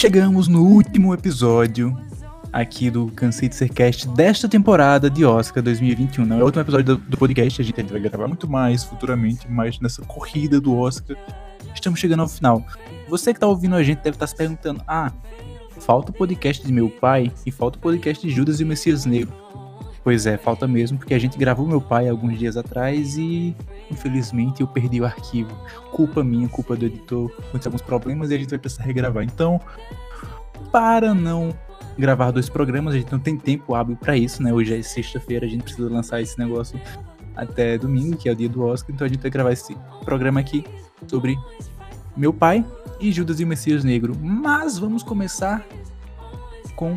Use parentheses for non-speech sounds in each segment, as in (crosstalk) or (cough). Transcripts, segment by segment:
Chegamos no último episódio aqui do Cansei de Ser Cast desta temporada de Oscar 2021. Não é o último episódio do, do podcast, a gente vai gravar muito mais futuramente, mas nessa corrida do Oscar estamos chegando ao final. Você que tá ouvindo a gente deve estar se perguntando: ah, falta o podcast de meu pai e falta o podcast de Judas e o Messias Negro. Pois é, falta mesmo, porque a gente gravou meu pai alguns dias atrás e infelizmente eu perdi o arquivo. Culpa minha, culpa do editor, aconteceu alguns problemas e a gente vai precisar regravar. Então, para não gravar dois programas, a gente não tem tempo hábil para isso, né? Hoje é sexta-feira, a gente precisa lançar esse negócio até domingo, que é o dia do Oscar, então a gente vai gravar esse programa aqui sobre meu pai e Judas e o Messias Negro. Mas vamos começar com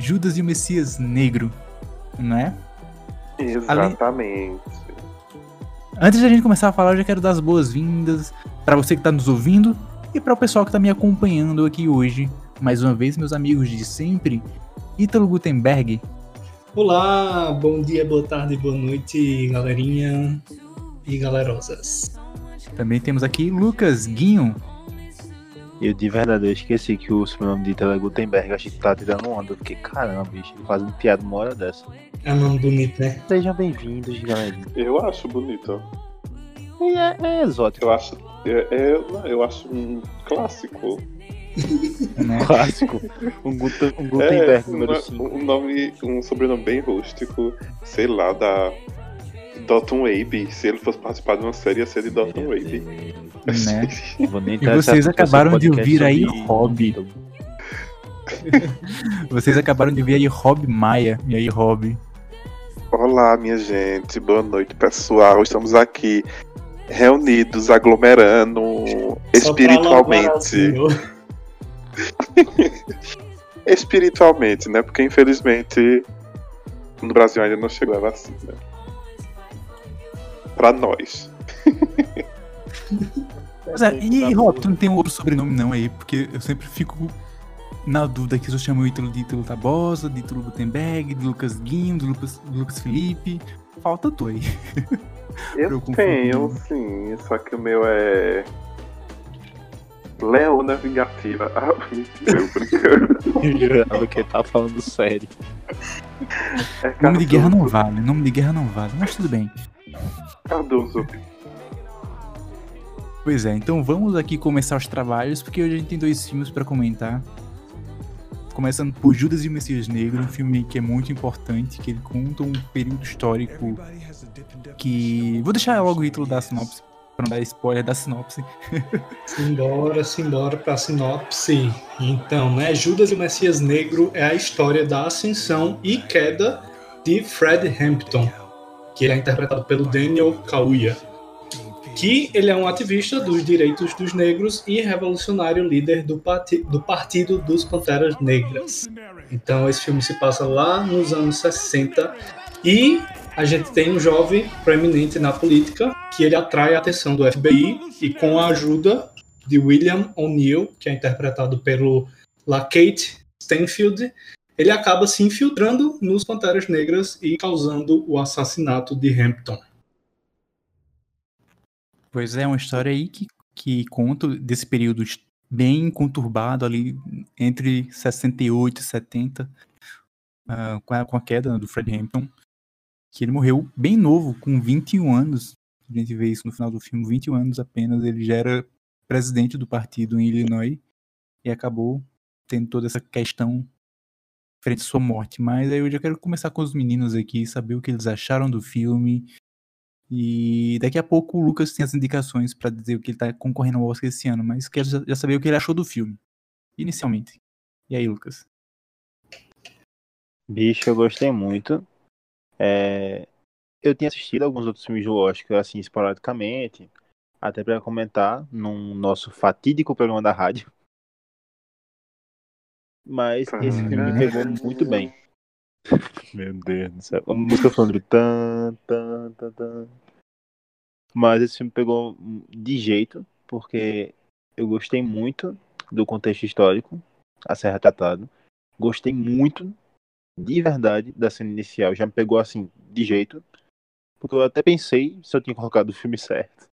Judas e o Messias Negro, não é? Exatamente. Antes de a gente começar a falar, eu já quero dar as boas-vindas para você que está nos ouvindo e para o pessoal que está me acompanhando aqui hoje. Mais uma vez, meus amigos de sempre, Ítalo Gutenberg. Olá, bom dia, boa tarde, boa noite, galerinha e galerosas. Também temos aqui Lucas Guinho. Eu de verdade eu esqueci que o sobrenome de Ítalo é Gutenberg. Achei que tá tirando onda. Fiquei, caramba, bicho, fazendo piada uma hora dessa. É um nome bonito, né? Sejam bem-vindos, galera. Eu acho bonito. E é, é exótico. Eu acho. É, é- não, eu acho um clássico. (laughs) Né? Clássico. Um, um É, Gutenberg número uma- 5. um nome, um sobrenome bem rústico, sei lá, da Dalton Wabe. Se ele fosse participar de uma série, ia ser de Dalton Wabe. Né? Nem E vocês acabaram de ouvir aí Hobby. Ítalo. Vocês acabaram de ver aí Rob Maia. E aí, Rob? Olá, minha gente. Boa noite, pessoal. Estamos aqui reunidos, aglomerando espiritualmente. (laughs) Espiritualmente, né? Porque infelizmente no Brasil ainda não chegou a vacina. Pra nós. (laughs) Pois é, e Rob, tu não tem um outro sobrenome não aí? Porque eu sempre fico na dúvida que se eu chamo o Ítalo de Ítalo Tabosa, de Ítalo Gutenberg, de Lucas Guinho, de Lucas, de Lucas Felipe. Falta tu (laughs) aí. Eu Eu tenho, sim, só que o meu é. Leona Vingativa. (laughs) Ah, mentira, eu brincando. Eu jurava que ele tava falando sério. É Nome de guerra não vale, nome de guerra não vale, mas tudo bem. Cardoso. Pois é, então vamos aqui começar os trabalhos, porque hoje a gente tem dois filmes pra comentar. Começando por Judas e o Messias Negro, um filme que é muito importante, que ele conta um período histórico que... Vou deixar logo o título da sinopse, pra não dar spoiler da sinopse. (laughs) Simbora, simbora pra sinopse. Então, né? Judas e o Messias Negro é a história da ascensão e queda de Fred Hampton, que é interpretado pelo Daniel Kaluuya. Que ele é um ativista dos direitos dos negros e revolucionário líder do, parti do Partido dos Panteras Negras. Então, esse filme se passa lá nos anos 60 e a gente tem um jovem proeminente na política que ele atrai a atenção do FBI e com a ajuda de William O'Neill, que é interpretado pelo LaKate Stanfield, ele acaba se infiltrando nos Panteras Negras e causando o assassinato de Hampton. Pois é, uma história aí que, que conta desse período bem conturbado ali entre 68 e 70, ah, com, a, com a queda do Fred Hampton, que ele morreu bem novo, com 21 anos. A gente vê isso no final do filme, 21 anos apenas, ele já era presidente do partido em Illinois e acabou tendo toda essa questão frente à sua morte. Mas aí eu já quero começar com os meninos aqui, saber o que eles acharam do filme, e daqui a pouco o Lucas tem as indicações pra dizer o que ele tá concorrendo ao Oscar esse ano, mas quero já saber o que ele achou do filme, inicialmente. E aí, Lucas? Bicho, eu gostei muito. É, Eu tinha assistido alguns outros filmes do Oscar, assim, esporadicamente, até pra comentar num nosso fatídico programa da rádio. Mas esse filme me pegou muito bem. Meu Deus do céu. A música falando de tan, tan, tan, tan. Mas esse filme pegou de jeito, porque eu gostei muito do contexto histórico a ser retratado. Gostei muito, de verdade, da cena inicial. Já me pegou assim, de jeito. Porque eu até pensei se eu tinha colocado o filme certo.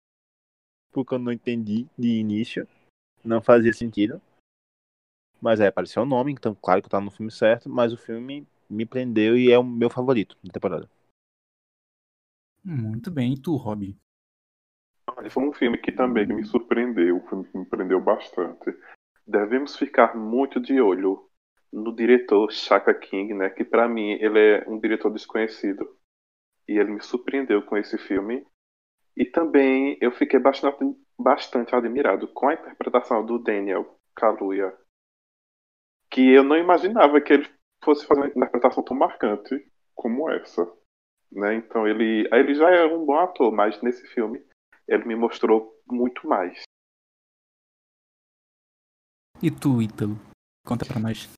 Porque eu não entendi de início. Não fazia sentido. Mas é, apareceu o nome, então claro que eu tava no filme certo, mas o filme me prendeu e é o meu favorito da temporada. Muito bem, e tu, Rob? Olha, Foi um filme que também me surpreendeu, um filme que me prendeu bastante. Devemos ficar muito de olho no diretor Shaka King, né? Que pra mim ele é um diretor desconhecido e ele me surpreendeu com esse filme. E também eu fiquei bastante, bastante admirado com a interpretação do Daniel Kaluuya, que eu não imaginava que ele fosse fazer uma interpretação tão marcante como essa. Né? Então ele, ele já é um bom ator, mas nesse filme ele me mostrou muito mais. E tu, Ítalo? Conta pra nós.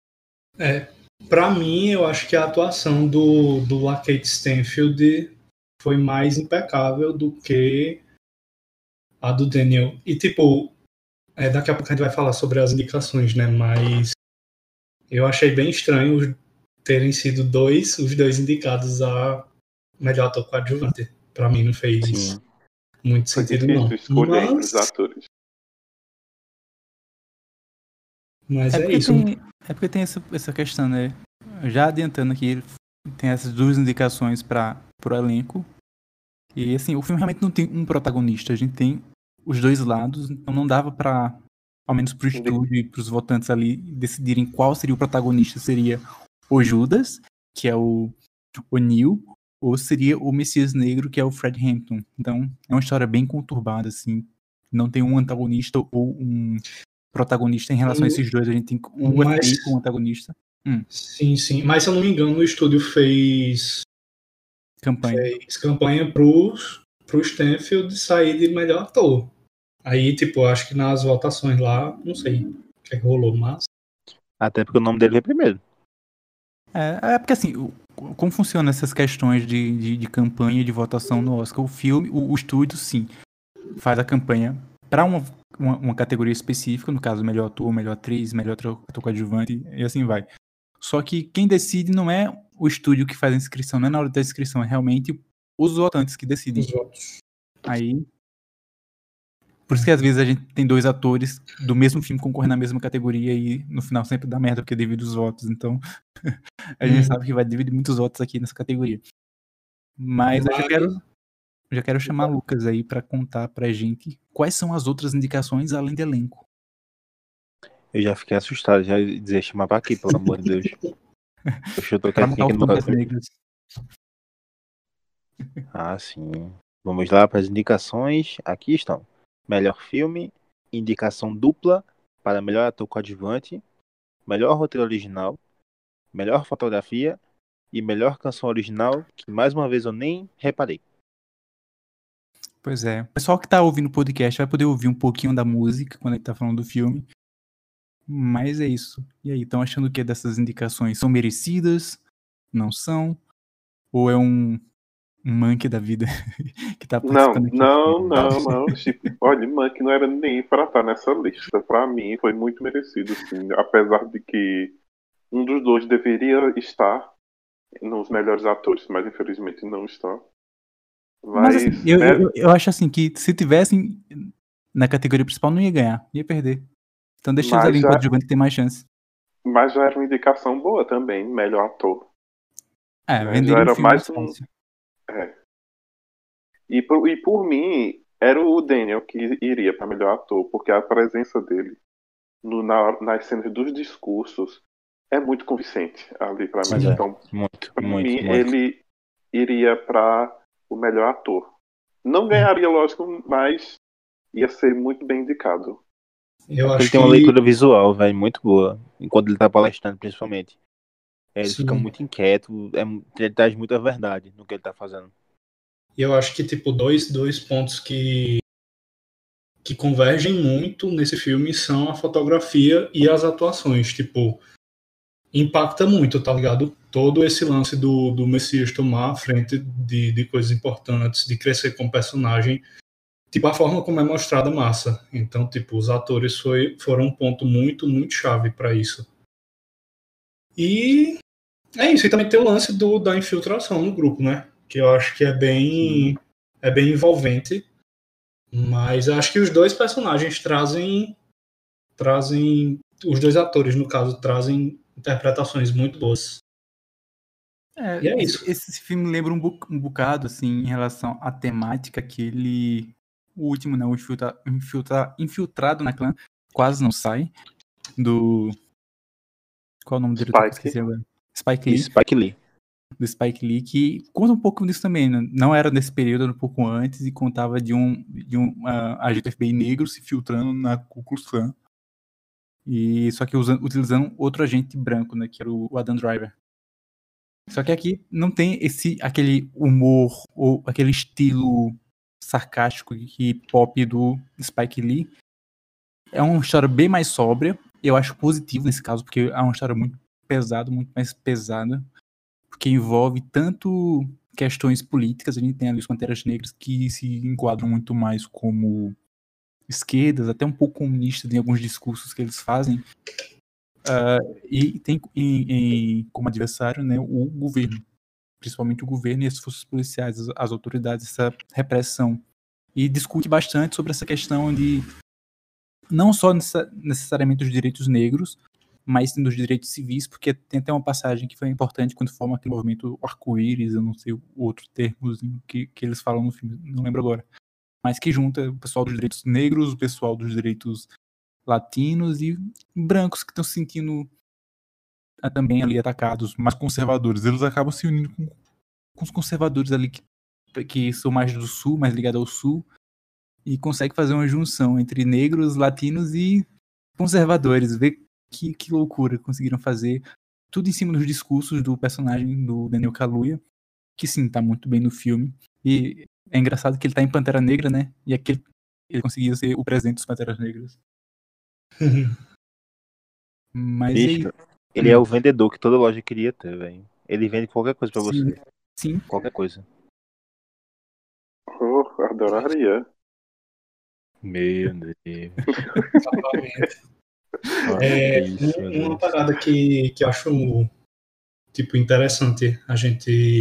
É, pra mim, eu acho que a atuação do, do Lakeith Stanfield foi mais impecável do que a do Daniel. E, tipo, é, daqui a pouco a gente vai falar sobre as indicações, né? Mas eu achei bem estranho terem sido dois, os dois indicados a melhor ator coadjuvante. Pra mim não fez Sim. muito Foi sentido, não. difícil escolher entre Mas, os atores. mas É é, porque, isso. tem, é porque tem essa, essa questão, né? Já adiantando aqui, tem essas duas indicações para o elenco. E assim, o filme realmente não tem um protagonista, a gente tem os dois lados, então não dava para ao menos pro Entendi. estúdio e pros votantes ali decidirem qual seria o protagonista, seria o Judas, que é o, o Neil, ou seria o Messias Negro, que é o Fred Hampton. Então, é uma história bem conturbada, assim. Não tem um antagonista ou um protagonista em relação a esses dois. A gente tem o Mas- efeito como antagonista. Sim, sim. Mas se eu não me engano, o estúdio fez, Campanha. fez campanha pro, pro Stanfield sair de melhor ator. Aí, tipo, acho que nas votações lá, não sei o que, é que rolou, mas. Até porque o nome dele veio primeiro. É, é porque assim, o- como funcionam essas questões de, de, de campanha e de votação no Oscar? O filme, o, o estúdio, sim, faz a campanha para uma, uma, uma categoria específica, no caso, melhor ator, melhor atriz, melhor ator ator coadjuvante, e assim vai. Só que quem decide não é o estúdio que faz a inscrição, não é na hora da inscrição, é realmente os votantes que decidem. Os votos. Aí. Por isso que às vezes a gente tem dois atores do mesmo filme concorrendo na mesma categoria e no final sempre dá merda porque divide os votos. Então (laughs) a gente Uhum. sabe que vai dividir muitos votos aqui nessa categoria. Mas eu já quero, já quero chamar o Lucas aí pra contar pra gente quais são as outras indicações além de elenco. Eu já fiquei assustado, já dizer chamar pra aqui, pelo amor de Deus. (laughs) Poxa, eu matar aqui no. Ah, sim. Vamos lá para as indicações. Aqui estão. Melhor filme, indicação dupla para melhor ator coadjuvante, melhor roteiro original, melhor fotografia e melhor canção original, que mais uma vez eu nem reparei. Pois é. O pessoal que tá ouvindo o podcast vai poder ouvir um pouquinho da música quando ele tá falando do filme. Mas é isso. E aí, estão achando que dessas indicações são merecidas? Não são? Ou é um, monkey da vida (laughs) que tá Não, aqui? não, não, não. Tipo, olha, Monkey não era nem pra estar nessa lista. Pra mim foi muito merecido, sim. Apesar de que um dos dois deveria estar nos melhores atores, mas infelizmente não está. Mas Mas, assim, eu, é, eu, eu acho assim que se tivessem na categoria principal não ia ganhar, ia perder. Então deixa Mas elenco já- coadjuvante ter mais chance. mas já era uma indicação boa também, melhor ator. É, já vender um era mais mais um-. É. E por, e por mim, era o Daniel que iria para melhor ator, porque a presença dele no, na, nas cenas dos discursos é muito convincente ali para mim. Sim. Então, Muito, para muito, mim, muito. ele iria para o melhor ator. Não ganharia, lógico, mas ia ser muito bem indicado. Eu Ele tem uma que leitura visual, velho, muito boa. Enquanto ele tá palestrando, principalmente. Ele Sim. fica muito inquieto, é, ele traz muita verdade no que ele tá fazendo. eu acho que tipo dois, dois pontos que que convergem muito nesse filme são a fotografia e as atuações, tipo impacta muito, tá ligado? Todo esse lance do, do Messias tomar a frente de, de coisas importantes, de crescer como personagem, tipo a forma como é mostrada massa. Então, tipo, os atores foi, foram um ponto muito, muito chave para isso. E é isso, e também tem o lance do, da infiltração no grupo, né? Que eu acho que é bem, é bem envolvente. Mas eu acho que os dois personagens trazem, trazem os dois atores, no caso, trazem interpretações muito boas. É, E é esse- isso. Esse filme lembra um, bu- um bocado, assim, em relação à temática que ele. O último, né? O infiltra, infiltra- infiltrado na clã, quase não sai. Do. Qual é o nome dele? Spike. Esqueci agora. Spike Lee. Spike Lee. do Spike Lee, que conta um pouco disso também. né? Não era nesse período, era um pouco antes, e contava de um, de um ah, agente FBI negro se filtrando na Ku Klux Klan. E, só que usando, utilizando outro agente branco, né, que era o Adam Driver. Só que aqui não tem esse aquele humor ou aquele estilo sarcástico e pop do Spike Lee. É uma história bem mais sóbria. Eu acho positivo nesse caso, porque é uma história muito pesada, muito mais pesada porque envolve tanto questões políticas, a gente tem ali os Panteras Negras que se enquadram muito mais como esquerdas, até um pouco comunistas em alguns discursos que eles fazem, Ah, e tem em- em- como adversário né, o governo, principalmente o governo e as forças policiais, as, as autoridades, essa repressão. E discute bastante sobre essa questão de não só necessa- necessariamente os direitos negros, mas sim dos direitos civis, porque tem até uma passagem que foi importante quando forma aquele movimento arco-íris, eu não sei o outro termozinho que, que eles falam no filme, não lembro agora. Mas que junta o pessoal dos direitos negros, o pessoal dos direitos latinos e brancos que estão se sentindo ah, também ali atacados, mais conservadores. Eles acabam se unindo com, com os conservadores ali que, que são mais do sul, mais ligados ao sul, e consegue fazer uma junção entre negros, latinos e conservadores. Ver que, que loucura conseguiram fazer. Tudo em cima dos discursos do personagem do Daniel Kaluuya, que sim, tá muito bem no filme. E é engraçado que ele tá em Pantera Negra, né? E aquele, ele conseguia ser o presidente dos Panteras Negras. (laughs) Mas Bicho, aí, ele é o vendedor que toda loja queria ter, velho. Ele vende qualquer coisa pra Sim. você. sim, Qualquer coisa. Oh, adoraria. Meu Deus. (laughs) É, isso, um- uma parada que, que eu acho tipo, interessante a gente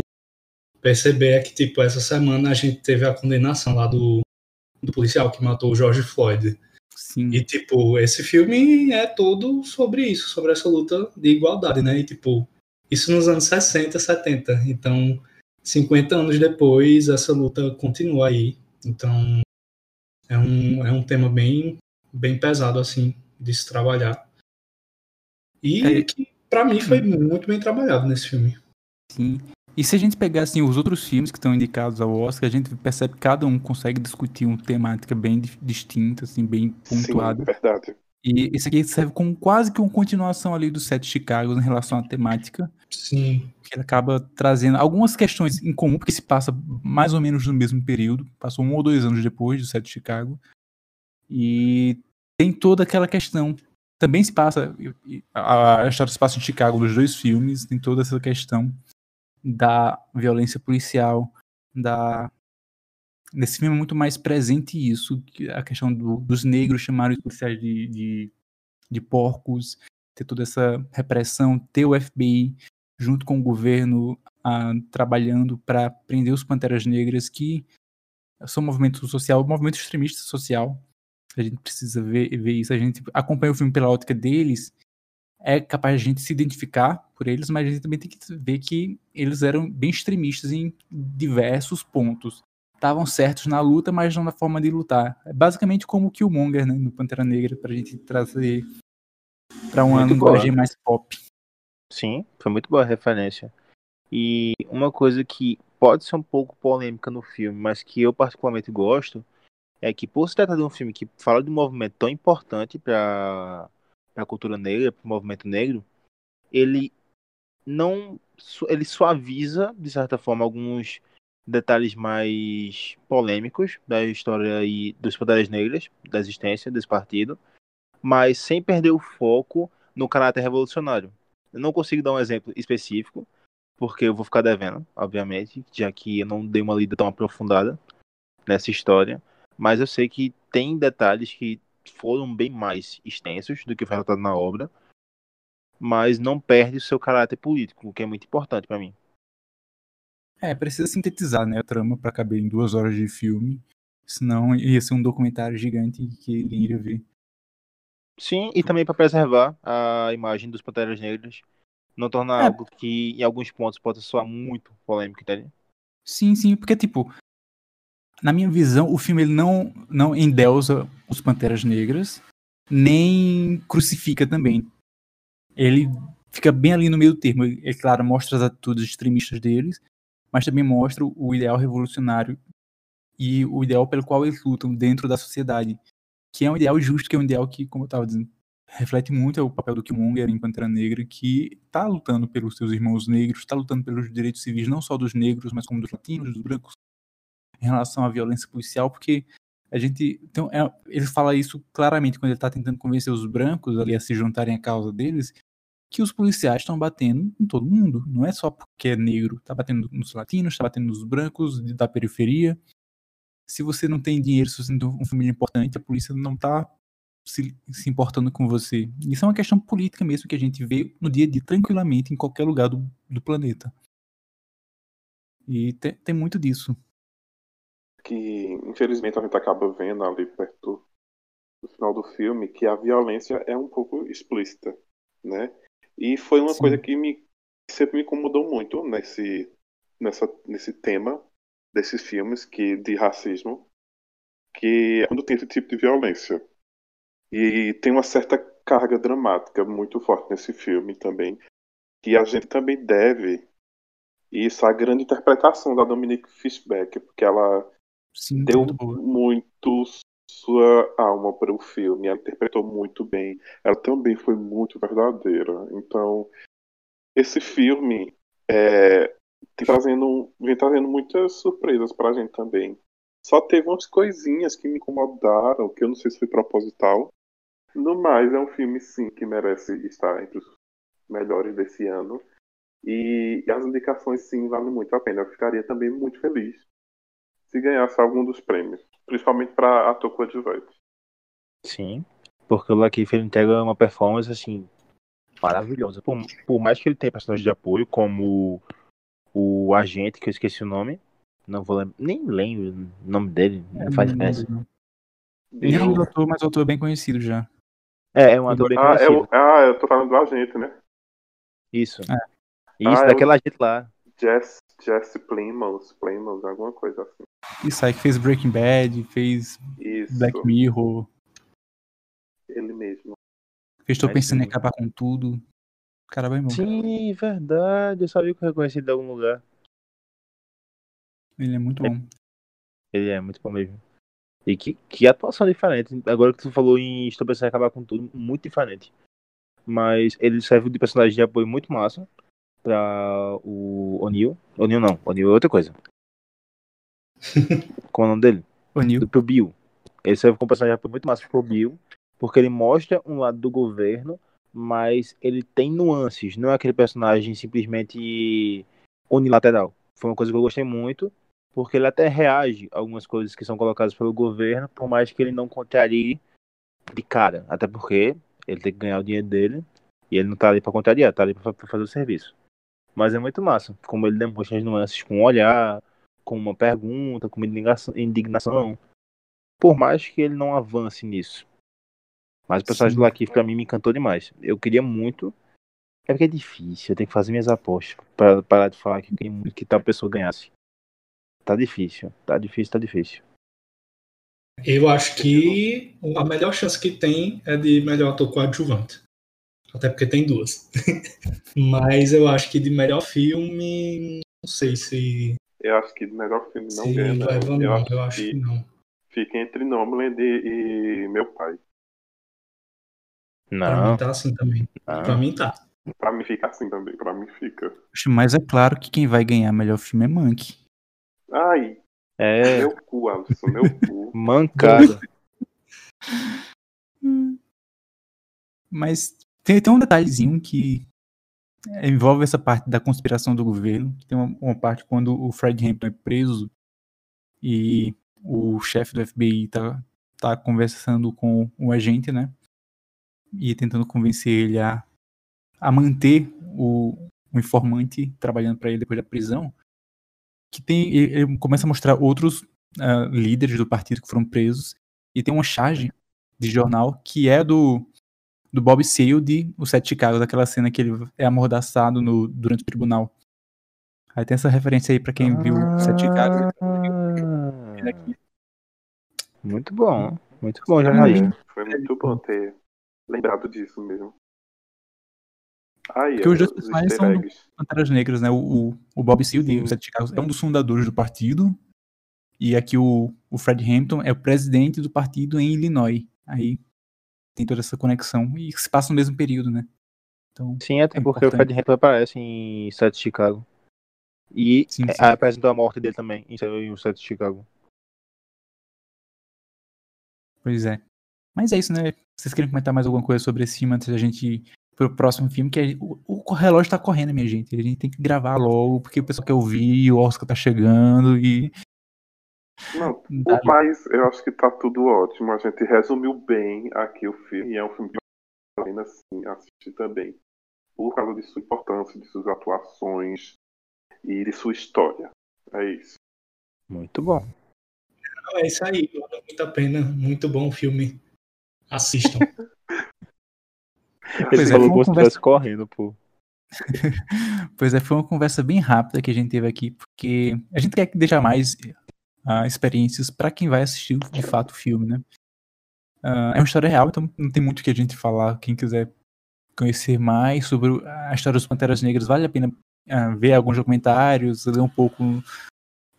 perceber é que, tipo, essa semana a gente teve a condenação lá do, do policial que matou o George Floyd. sim. E, tipo, esse filme é todo sobre isso, sobre essa luta de igualdade, né? E, tipo, isso nos anos 60, 70. Então, 50 anos depois, essa luta continua aí. Então, é um, é um tema bem, bem pesado, assim, de se trabalhar. E É. que, pra mim, foi muito bem trabalhado nesse filme. Sim. E se a gente pegar assim, os outros filmes que estão indicados ao Oscar, a gente percebe que cada um consegue discutir uma temática bem di- distinta, assim, bem pontuada. Sim, verdade. E esse aqui serve como quase que uma continuação ali do set de Chicago em relação à temática, Sim. que ele acaba trazendo algumas questões em comum, porque se passa mais ou menos no mesmo período, passou um ou dois anos depois do set de Chicago, e tem toda aquela questão. Também se passa, a história se passa em Chicago dos dois filmes, tem toda essa questão da violência policial, da nesse filme é muito mais presente isso, a questão do- dos negros chamarem os policiais de, de, de porcos, ter toda essa repressão, ter o FBI junto com o governo trabalhando para prender os Panteras Negras, que são um movimento social, um movimento extremista social. A gente precisa ver, ver isso. A gente acompanha o filme pela ótica deles, é capaz de a gente se identificar por eles, mas a gente também tem que ver que eles eram bem extremistas em diversos pontos. Estavam certos na luta, mas não na forma de lutar. É basicamente como o Killmonger, né, no Pantera Negra, pra gente trazer pra uma Muito boa. linguagem mais pop. Sim, foi muito boa a referência. E uma coisa que pode ser um pouco polêmica no filme, mas que eu particularmente gosto, é que por se tratar de um filme que fala de um movimento tão importante para a cultura negra, para o movimento negro, ele não ele suaviza de certa forma alguns detalhes mais polêmicos da história e dos poderes negros, da existência desse partido, mas sem perder o foco no caráter revolucionário. Eu não consigo dar um exemplo específico, porque eu vou ficar devendo, obviamente, já que eu não dei uma lida tão aprofundada nessa história. Mas eu sei que tem detalhes que foram bem mais extensos do que foi relatado na obra, mas não perde o seu caráter político, o que é muito importante para mim. É, precisa sintetizar, né, a trama pra caber em duas horas de filme. Senão ia ser um documentário gigante que ninguém iria ver. Sim, e também para preservar a imagem dos Panteras Negras. Não tornar É. algo que em alguns pontos pode soar muito polêmico, entende? Sim, sim, porque, tipo, na minha visão, o filme ele não, não endeusa os Panteras Negras, nem crucifica também. Ele fica bem ali no meio termo. É claro, mostra as atitudes extremistas deles, mas também mostra o ideal revolucionário e o ideal pelo qual eles lutam dentro da sociedade, que é um ideal justo, que é um ideal que, como eu estava dizendo, reflete muito o papel do Killmonger em Pantera Negra, que está lutando pelos seus irmãos negros, está lutando pelos direitos civis não só dos negros, mas como dos latinos, dos brancos, em relação à violência policial, porque a gente então é, ele fala isso claramente quando ele está tentando convencer os brancos ali a se juntarem à causa deles, que os policiais estão batendo em todo mundo, não é só porque é negro, está batendo nos latinos, está batendo nos brancos da periferia. Se você não tem dinheiro, se você tem uma família importante, a polícia não está se, se importando com você. Isso é uma questão política mesmo que a gente vê no dia a dia tranquilamente em qualquer lugar do, do planeta. E tem, tem muito disso. Que infelizmente a gente acaba vendo ali perto do final do filme que a violência é um pouco explícita, né? E foi uma Sim. coisa que me sempre me incomodou muito nesse nessa nesse tema desses filmes que de racismo, que é quando tem esse tipo de violência. E tem uma certa carga dramática muito forte nesse filme também, que a gente também deve isso à grande interpretação da Dominique Fishback, porque ela Sim, deu muito sua alma para o filme, ela interpretou muito bem, ela também foi muito verdadeira. Então, esse filme é, trazendo, vem trazendo muitas surpresas para a gente também. Só teve umas coisinhas que me incomodaram, que eu não sei se foi proposital. No mais, é um filme, sim, que merece estar entre os melhores desse ano. E as indicações, sim, valem muito a pena. Eu ficaria também muito feliz se ganhasse algum dos prêmios, principalmente para ator coadjuvante. Sim. Porque o Lakeith ele entrega uma performance assim maravilhosa. Por, por mais que ele tenha personagens de apoio, como o, o agente, que eu esqueci o nome. Não vou lembrar. Nem lembro o nome dele. Não faz não lembro, não. Ele é um ator, mas o ator é bem conhecido já. É, é um ator bem Ah, é conhecido. o- ah, eu tô falando do agente, né? Isso. É. Isso, Ah, é o- daquela gente lá. Jess, Jesse Plymouth, Plymouth, alguma coisa assim. Isso aí que fez Breaking Bad, fez Isso, Black Mirror, ele mesmo. fez Tô Pensando em. Acabar com Tudo. Cara, bem bom. Sim, verdade. Eu sabia que eu reconheci ele de algum lugar. Ele é muito bom. Ele é muito bom mesmo. E que, que atuação diferente. Agora que tu falou em Estou Pensando em Acabar com Tudo, muito diferente. Mas ele serve de personagem de apoio muito massa pra o O'Neill. O'Neill não, O'Neill é outra coisa. (laughs) Qual é o nome dele? O'Neill. Pro Bill. Ele serve como personagem muito massa pro Bill, porque ele mostra um lado do governo, mas ele tem nuances. Não é aquele personagem simplesmente unilateral. Foi uma coisa que eu gostei muito, porque ele até reage a algumas coisas que são colocadas pelo governo, por mais que ele não contrarie de cara. Até porque ele tem que ganhar o dinheiro dele e ele não tá ali pra contrariar, tá ali pra fazer o serviço. Mas é muito massa, como ele demonstra as nuances com um olhar, com uma pergunta, com uma indignação-. Por mais que ele não avance nisso. Mas o personagem Sim. do Lakeith pra mim me encantou demais. Eu queria muito. É porque é difícil, eu tenho que fazer minhas apostas. Pra parar de falar que que tal pessoa ganhasse. Tá difícil, tá difícil, tá difícil. Eu acho que a melhor chance que tem é de melhor ator coadjuvante. Até porque tem duas. (laughs) Mas eu acho que de melhor filme, não sei se, Eu acho que o melhor filme não se ganha, não. leva Eu não. acho Eu acho que que não. fica entre Nomadland e, e Meu Pai. Pra Não, mim tá assim também. Pra não. mim tá. Pra mim fica assim também, pra mim fica. Poxa, Mas é claro que quem vai ganhar melhor filme é Monkey. Ai, É, meu cu, Alisson, meu (laughs) cu. mancada. Mas tem, tem um detalhezinho que envolve essa parte da conspiração do governo. Tem uma, uma parte quando o Fred Hampton é preso e o chefe do FBI tá, tá conversando com o agente, né? E tentando convencer ele a, a manter o, o informante trabalhando para ele depois da prisão. Que tem, ele, ele começa a mostrar outros ah, líderes do partido que foram presos e tem uma charge de jornal que é do do Bob Seale de O Sete Chicago, daquela cena que ele é amordaçado no, durante o tribunal. Aí tem essa referência aí pra quem viu O Sete Chicago. Ah, aqui. muito bom, muito bom, jornalista. Foi muito bom ter lembrado disso mesmo. Aí, Porque os dois os personagens são. Panteras Negras, né? O, o, o Bob Seale de. O Sete Chicago é um dos fundadores do partido. E aqui o, o Fred Hampton é o presidente do partido em Illinois. Aí tem toda essa conexão. E se passa no mesmo período, né? Então, Sim, até É porque o importante. Fred Hampton aparece em Sete de Chicago. E sim, é, sim. apresentou a morte dele também em o de Chicago. Pois é. Mas é isso, né? Vocês querem comentar mais alguma coisa sobre esse filme antes da gente ir pro próximo filme? Que é- o, o relógio tá correndo, minha gente. A gente tem que gravar logo, porque o pessoal quer ouvir, o Oscar tá chegando e. Não, Dá- o mais, eu acho que tá tudo ótimo. A gente resumiu bem aqui o filme. E é um filme que vale a pena assim, assistir também. Por causa de sua importância, de suas atuações e de sua história. É isso. Muito bom. É isso aí, vale muito a pena. Muito bom o filme. Assistam. Ele (laughs) Pois é, falou como se conversa- estivesse correndo, pô. (laughs) Pois é, foi uma conversa bem rápida que a gente teve aqui, porque a gente quer deixar mais ah, experiências pra quem vai assistir de fato o filme, né? Ah, é uma história real, então não tem muito o que a gente falar. Quem quiser conhecer mais sobre a história dos Panteras Negras, vale a pena ah, ver alguns documentários, ler um pouco,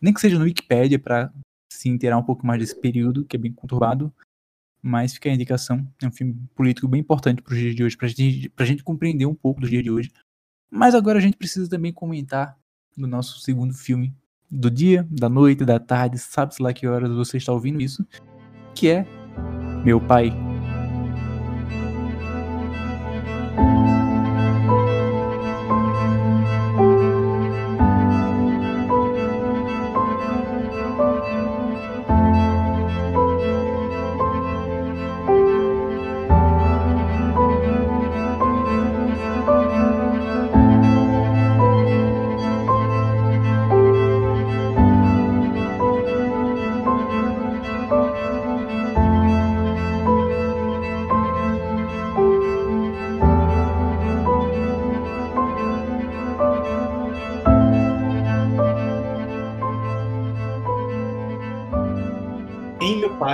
nem que seja no Wikipedia, pra se inteirar um pouco mais desse período, que é bem conturbado. Mas fica a indicação, é um filme político bem importante para os dias de hoje, pra gente, pra gente compreender um pouco do dia de hoje. Mas agora a gente precisa também comentar do nosso segundo filme do dia, da noite, da tarde, sabe-se lá que horas você está ouvindo isso, que é Meu Pai.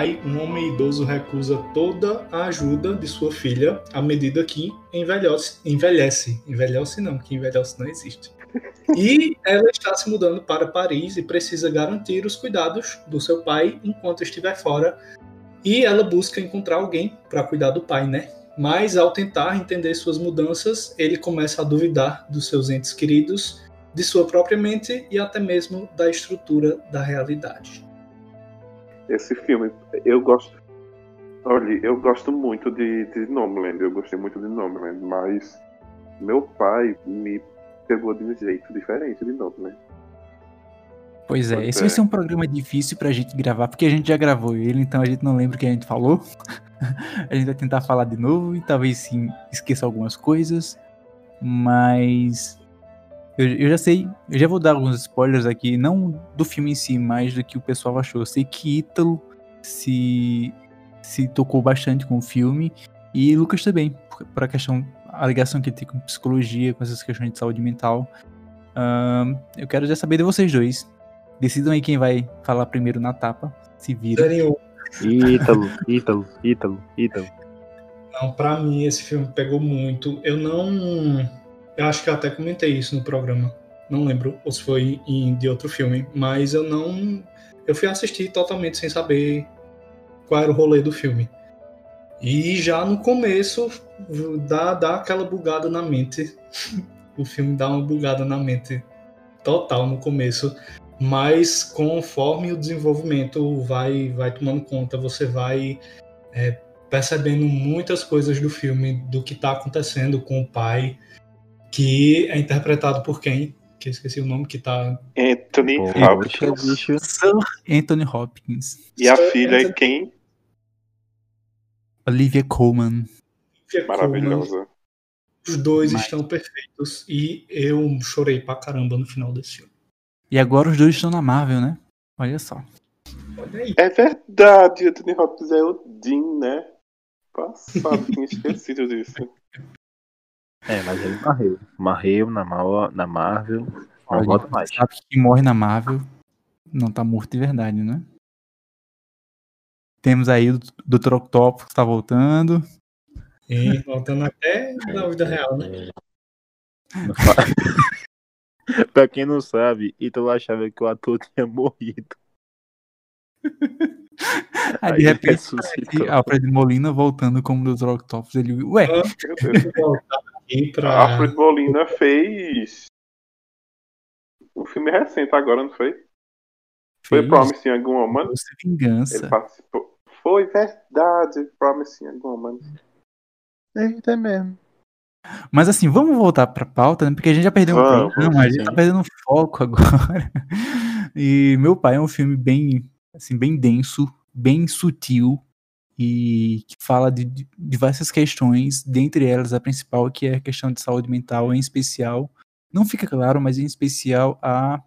Pai, um homem idoso recusa toda a ajuda de sua filha à medida que envelhece. Envelhece. Envelhece não, que envelhece não existe. E ela está se mudando para Paris e precisa garantir os cuidados do seu pai enquanto estiver fora. E ela busca encontrar alguém para cuidar do pai, né? Mas ao tentar entender suas mudanças, ele começa a duvidar dos seus entes queridos, de sua própria mente e até mesmo da estrutura da realidade. Esse filme, eu gosto. Olha, eu gosto muito de, de Nomadland, eu gostei muito de Nomadland, mas meu pai me pegou de um jeito diferente de Nomadland. Pois é, esse é. vai ser um programa difícil pra gente gravar, porque a gente já gravou ele, então a gente não lembra o que a gente falou. (laughs) a gente vai tentar falar de novo e talvez sim esqueça algumas coisas, mas eu, eu já sei, eu já vou dar alguns spoilers aqui, não do filme em si, mas do que o pessoal achou. Eu sei que Ítalo se, se tocou bastante com o filme e Lucas também, por, por a questão, a ligação que ele tem com psicologia, com essas questões de saúde mental. Eu quero já saber de vocês dois. Decidam aí quem vai falar primeiro na tapa. Se vira. Ítalo, Ítalo, Ítalo, Ítalo. Não, pra mim esse filme pegou muito. Eu não. Eu acho que eu até comentei isso no programa. Não lembro ou se foi em, de outro filme. Mas eu não. Eu fui assistir totalmente sem saber qual era o rolê do filme. E já no começo dá, dá aquela bugada na mente. (laughs) o filme dá uma bugada na mente total no começo. Mas conforme o desenvolvimento vai, vai tomando conta, você vai é, percebendo muitas coisas do filme, do que está acontecendo com o pai, que é interpretado por quem? Que eu esqueci o nome, que tá. Anthony Poxa, Hopkins. Anthony Hopkins. E a Sir filha é Anthony- quem? Olivia Colman. é Coleman. Maravilhosa. Os dois Mas- estão perfeitos e eu chorei pra caramba no final desse filme. E agora os dois estão na Marvel, né? Olha só. Olha aí. É verdade, Anthony Hopkins é o Dean, né? Passado, tinha esquecido disso. É, mas ele morreu. Morreu na, na Marvel. Não Olha, volta mais. Sabe que quem morre na Marvel não tá morto de verdade, né? Temos aí o Dr. Octopus que tá voltando. E voltando até na vida real, né? (laughs) Pra quem não sabe, Ítalo achava que o ator tinha morrido. Aí, Aí de repente. Alfred Molina voltando como Dr. Octopus. Ele, ué, Aqui A pra. Alfred Molina fez um filme recente agora, não foi? Foi Promising Young Woman. Doce Ele Vingança. participou. Foi verdade, Promising Young Woman. Eita mesmo. Mas assim, vamos voltar pra pauta, né? Porque a gente já perdeu um Vamos, programa, a gente tá perdendo foco (laughs) agora. E Meu Pai é um filme bem, assim, bem denso, bem sutil e que fala de, de diversas questões, dentre elas a principal que é a questão de saúde mental, em especial, não fica claro, mas em especial a,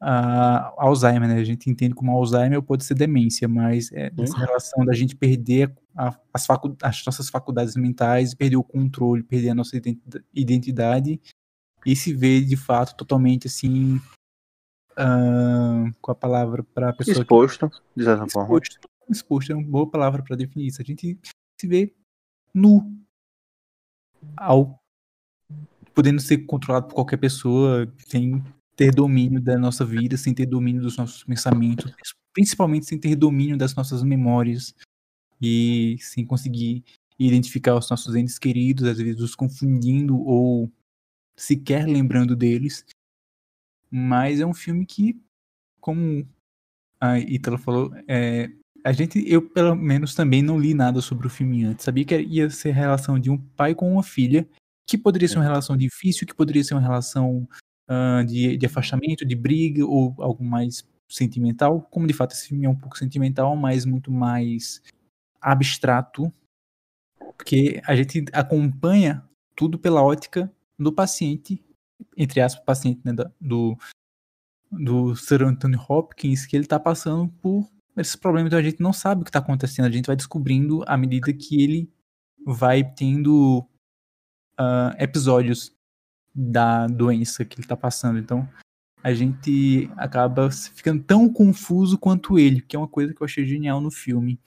a Alzheimer, né? A gente entende como Alzheimer pode ser demência, mas é essa relação da gente perder a- as, facu- as nossas faculdades mentais, perder o controle, perder a nossa identi- identidade e se ver de fato totalmente assim ah, com a palavra para a pessoa que Exposto, de certa forma. exposto, exposto é uma boa palavra para definir isso. A gente se vê nu ao podendo ser controlado por qualquer pessoa sem ter domínio da nossa vida, sem ter domínio dos nossos pensamentos, principalmente sem ter domínio das nossas memórias e sem conseguir identificar os nossos entes queridos, às vezes os confundindo ou sequer lembrando deles. Mas é um filme que, como a Ítala falou, é, a gente, eu pelo menos também não li nada sobre o filme antes. Sabia que ia ser a relação de um pai com uma filha, que poderia ser uma relação difícil, que poderia ser uma relação ah, de, de afastamento, de briga ou algo mais sentimental. Como de fato esse filme é um pouco sentimental, mas muito mais abstrato, porque a gente acompanha tudo pela ótica do paciente, entre aspas, paciente né, do, do Sir Anthony Hopkins, que ele tá passando por esses problemas, então a gente não sabe o que tá acontecendo, a gente vai descobrindo à medida que ele vai tendo ah, episódios da doença que ele tá passando, então a gente acaba ficando tão confuso quanto ele, que é uma coisa que eu achei genial no filme.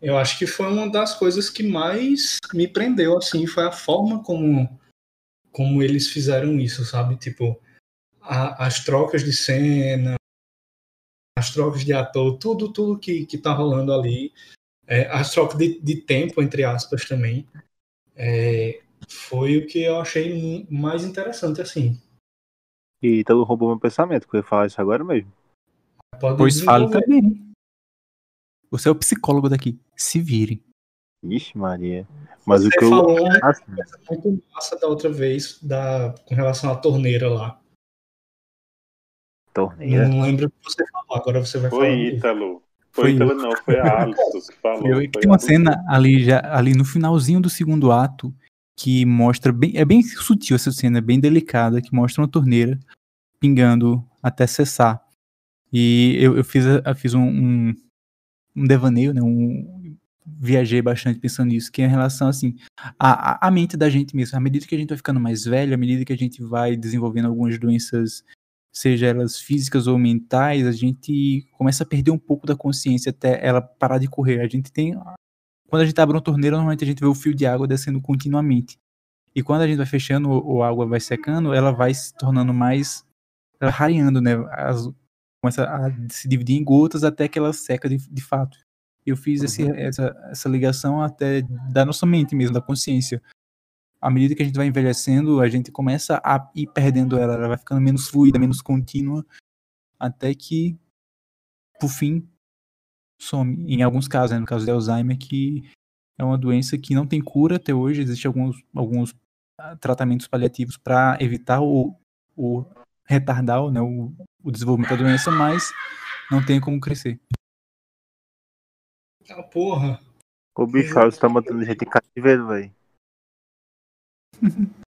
Eu acho que foi uma das coisas que mais me prendeu, assim, foi a forma como, como eles fizeram isso, sabe? Tipo, a- as trocas de cena, as trocas de ator, tudo, tudo que, que tá rolando ali, é, as trocas de, de tempo, entre aspas, também, é, foi o que eu achei mais interessante, assim. E Ítalo roubou meu pensamento, que eu ia falar isso agora mesmo. Pode Pois fale também. Você é o psicólogo daqui. Se vire. Ixi, Maria. Mas o Você que eu. falou uma Assim, coisa muito massa da outra vez, da, com relação à torneira lá. Torneira. Não lembro o que você falou, agora você vai Foi falar. Ítalo. Foi Foi Ítalo, não, foi a Alisson que (laughs) falou. Eu, foi tem uma a cena ali, já, ali no finalzinho do segundo ato que mostra bem. É bem sutil essa cena, é bem delicada, que mostra uma torneira pingando até cessar. E eu, eu fiz, eu fiz um, um, um devaneio, né? Um, viajei bastante pensando nisso, que é em relação assim, a, a- a mente da gente mesmo. À medida que a gente vai ficando mais velho, à medida que a gente vai desenvolvendo algumas doenças, seja elas físicas ou mentais, a gente começa a perder um pouco da consciência até ela parar de correr. A gente tem quando a gente abre uma torneira, normalmente a gente vê o fio de água descendo continuamente. E quando a gente vai fechando ou a água vai secando, ela vai se tornando mais ela rareando, né? As- começa a se dividir em gotas até que ela seca de, de fato. Eu fiz esse- essa, essa ligação até da nossa mente mesmo, da consciência. À medida que a gente vai envelhecendo, a gente começa a ir perdendo ela, ela vai ficando menos fluida, menos contínua, até que, por fim, some. Em alguns casos, né, no caso de Alzheimer, que é uma doença que não tem cura até hoje, existem alguns, alguns ah, tratamentos paliativos para evitar ou, ou retardar né, o, o desenvolvimento da doença, mas não tem como crescer. Ah, porra. O bicho Alves tá matando gente em cativeiro, velho. (laughs)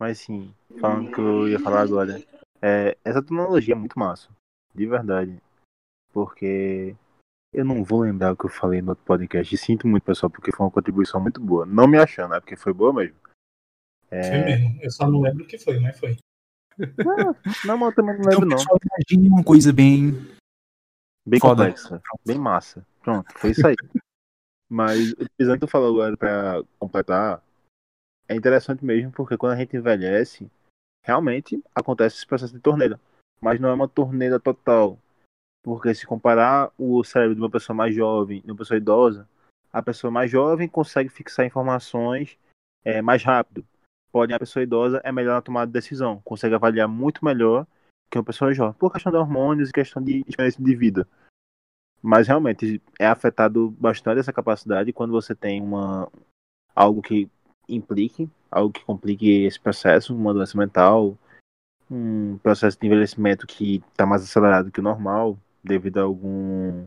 Mas sim, falando o que eu ia falar agora. É, essa tecnologia é muito massa. De verdade. Porque Eu não vou lembrar o que eu falei no outro podcast. E sinto muito, pessoal, porque foi uma contribuição muito boa. Não me achando, é porque foi boa mesmo. É... Foi mesmo. Eu só não lembro o que foi, mas foi. Não, (laughs) não mas eu também não lembro, então, não. Imagine uma coisa bem. Bem Foda. complexa. Bem massa. Pronto, foi isso aí. (laughs) mas, tu falou agora pra completar, é interessante mesmo, porque quando a gente envelhece, realmente acontece esse processo de torneira. Mas não é uma torneira total. Porque se comparar o cérebro de uma pessoa mais jovem e de uma pessoa idosa, a pessoa mais jovem consegue fixar informações é, mais rápido. Porém, a pessoa idosa é melhor na tomada de decisão, consegue avaliar muito melhor que uma pessoa jovem, por questão de hormônios e questão de experiência de vida. Mas realmente é afetado bastante essa capacidade quando você tem uma algo que implique, algo que complique esse processo, uma doença mental, um processo de envelhecimento que está mais acelerado que o normal, devido a algum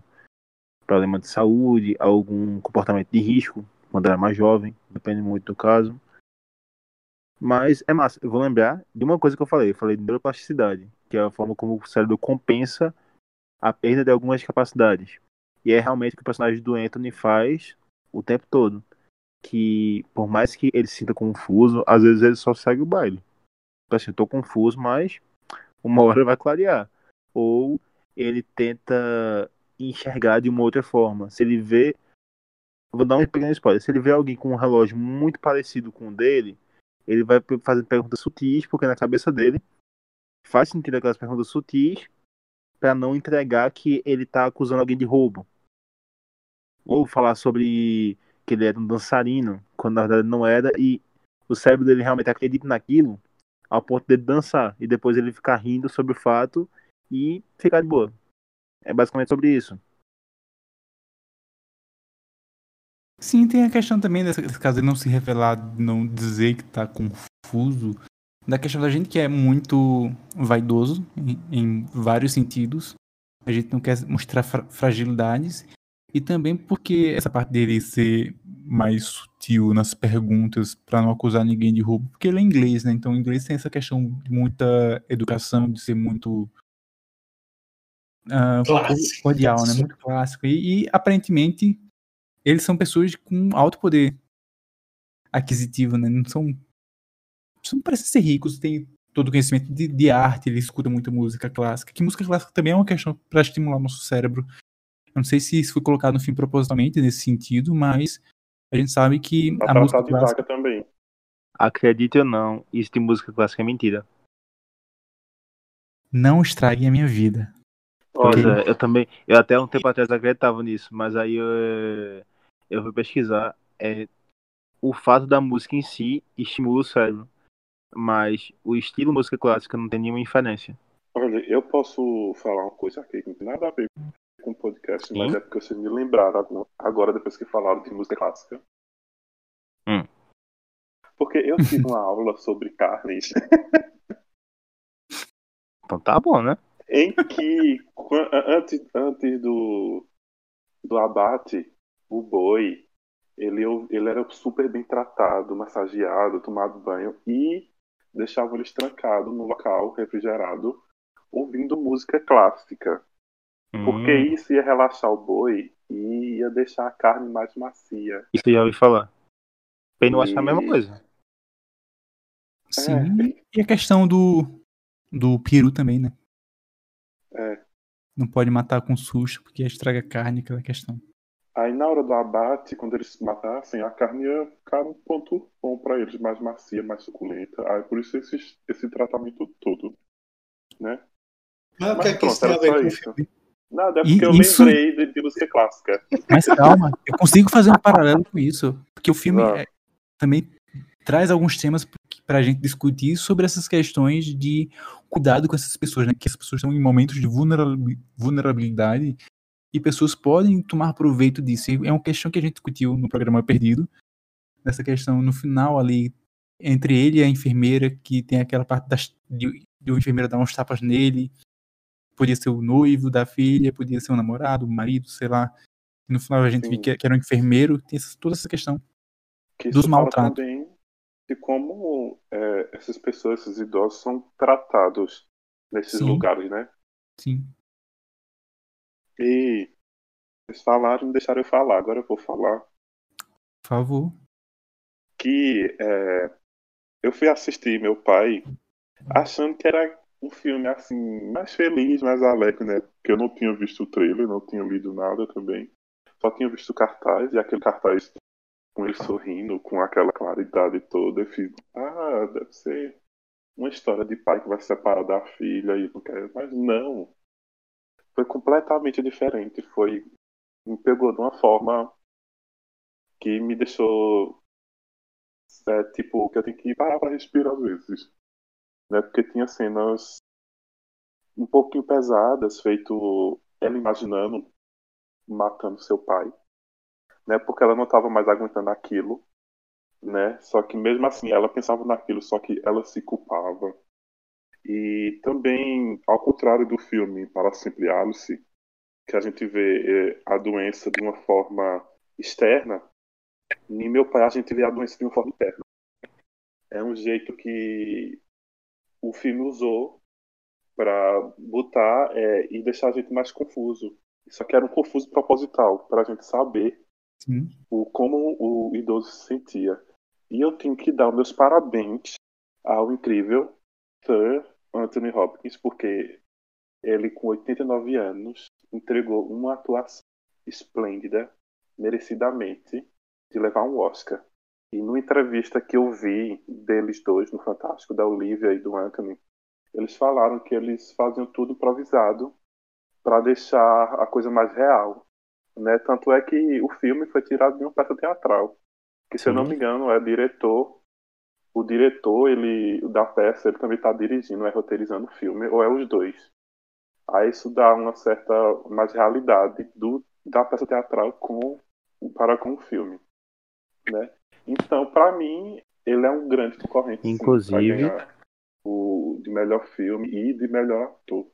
problema de saúde, algum comportamento de risco, quando era mais jovem, depende muito do caso. Mas é massa, eu vou lembrar de uma coisa que eu falei, eu falei de neuroplasticidade, que é a forma como o cérebro compensa a perda de algumas capacidades. E é realmente o que o personagem do Anthony faz o tempo todo. Que por mais que ele se sinta confuso, às vezes ele só segue o baile. Tipo assim, eu tô confuso, mas uma (laughs) hora vai clarear. Ou ele tenta enxergar de uma outra forma. Se ele vê. Vou dar um pequeno spoiler. Se ele vê alguém com um relógio muito parecido com o dele, ele vai fazer perguntas sutis, porque na cabeça dele faz sentido aquelas perguntas sutis para não entregar que ele está acusando alguém de roubo. Ou falar sobre que ele era um dançarino, quando na verdade não era, e o cérebro dele realmente acredita naquilo, ao ponto de dançar, e depois ele ficar rindo sobre o fato e ficar de boa. É basicamente sobre isso. Sim, tem a questão também desse caso de não se revelar, não dizer que tá confuso. Da questão da gente que é muito vaidoso em, em vários sentidos. A gente não quer mostrar fra fragilidades. E também porque essa parte dele ser mais sutil nas perguntas para não acusar ninguém de roubo, porque ele é inglês, né? Então, o inglês tem essa questão de muita educação, de ser muito uh, cordial, né? Muito clássico. E, e, aparentemente eles são pessoas com alto poder aquisitivo, né? Não são. Não parecem ser ricos, têm todo o conhecimento de, de, arte, ele escuta muita música clássica. Que música clássica também é uma questão para estimular o nosso cérebro. Eu não sei se isso foi colocado no fim propositalmente nesse sentido, mas a gente sabe que a, a música clássica também. Acredite ou não, isso de música clássica é mentira. Não estrague a minha vida. Olha, eu também, eu até um tempo atrás acreditava nisso, mas aí eu, eu fui pesquisar, é, o fato da música em si estimula o cérebro, mas o estilo música clássica não tem nenhuma inferência. Olha, eu posso falar uma coisa aqui que não tem nada a ver com o podcast, Sim? mas é porque vocês me lembraram agora, depois que falaram de música clássica. Hum. Porque eu tive uma (laughs) aula sobre carnes. então tá bom, né? Em que, antes, antes do, do abate, o boi, ele, ele era super bem tratado, massageado, tomado banho e deixava eles trancados no local refrigerado, ouvindo música clássica. Hum. Porque isso ia relaxar o boi e ia deixar a carne mais macia. Isso eu já ouvi falar. Bem, não e... acho a mesma coisa. Sim, é. e a questão do, do peru também, né? É. Não pode matar com susto, porque estraga a carne, aquela questão. Aí na hora do abate, quando eles matassem, a carne ia ficar um ponto bom para eles, mais macia, mais suculenta. Aí por isso esse, esse tratamento todo, né? Mas, Mas pronto, era só isso. Nada, é porque e, eu isso... lembrei de, de música clássica. Mas calma, eu consigo fazer um paralelo com isso. Porque o filme é, também traz alguns temas para a gente discutir sobre essas questões de cuidado com essas pessoas, né? Que essas pessoas estão em momentos de vulnerabilidade e pessoas podem tomar proveito disso. É uma questão que a gente discutiu no programa Perdido, nessa questão no final ali entre ele e a enfermeira que tem aquela parte das, de, de uma enfermeira dar uns tapas nele, podia ser o noivo da filha, podia ser o namorado, o marido, sei lá. E no final a gente viu que, que, era um enfermeiro, tem essa, toda essa questão que dos maltratos. Também de como é, essas pessoas, esses idosos, são tratados nesses Sim. lugares, né? Sim. E Vocês falaram, deixaram eu falar, agora eu vou falar. Por favor. Que é, eu fui assistir meu pai achando que era um filme assim, mais feliz, mais alegre, né? Porque eu não tinha visto o trailer, não tinha lido nada também. Só tinha visto o cartaz, e aquele cartaz com ele sorrindo, com aquela claridade toda. Eu fiz, ah, deve ser uma história de pai que vai se separar da filha e não quer. Mas não. Foi completamente diferente. Foi. Me pegou de uma forma que me deixou. É, tipo, que eu tenho que parar pra respirar às vezes. Né? Porque tinha cenas um pouquinho pesadas, feito ela imaginando matando seu pai, né? Porque ela não estava mais aguentando aquilo, né? Só que mesmo assim ela pensava naquilo, só que ela se culpava. E também, ao contrário do filme Para Sempre Alice, que a gente vê eh, a doença de uma forma externa, em meu pai a gente vê a doença de uma forma interna. É um jeito que o filme usou para botar é, e deixar a gente mais confuso. Só que era um confuso proposital, para a gente saber Sim. o como o idoso se sentia. E eu tenho que dar meus parabéns ao incrível Sir Anthony Hopkins, porque ele, com 89 anos, entregou uma atuação esplêndida, merecidamente, de levar um Oscar. E numa entrevista que eu vi deles dois no Fantástico, da Olivia e do Anthony, eles falaram que eles faziam tudo improvisado para deixar a coisa mais real. Né? Tanto é que o filme foi tirado de uma peça teatral. Que, se eu não me engano, é diretor. O diretor ele da peça ele também está dirigindo, é roteirizando o filme, ou é os dois. Aí isso dá uma certa mais realidade do, da peça teatral com, para com o filme. Né? Então, para mim, ele é um grande concorrente. Inclusive, sim, o de melhor filme e de melhor ator.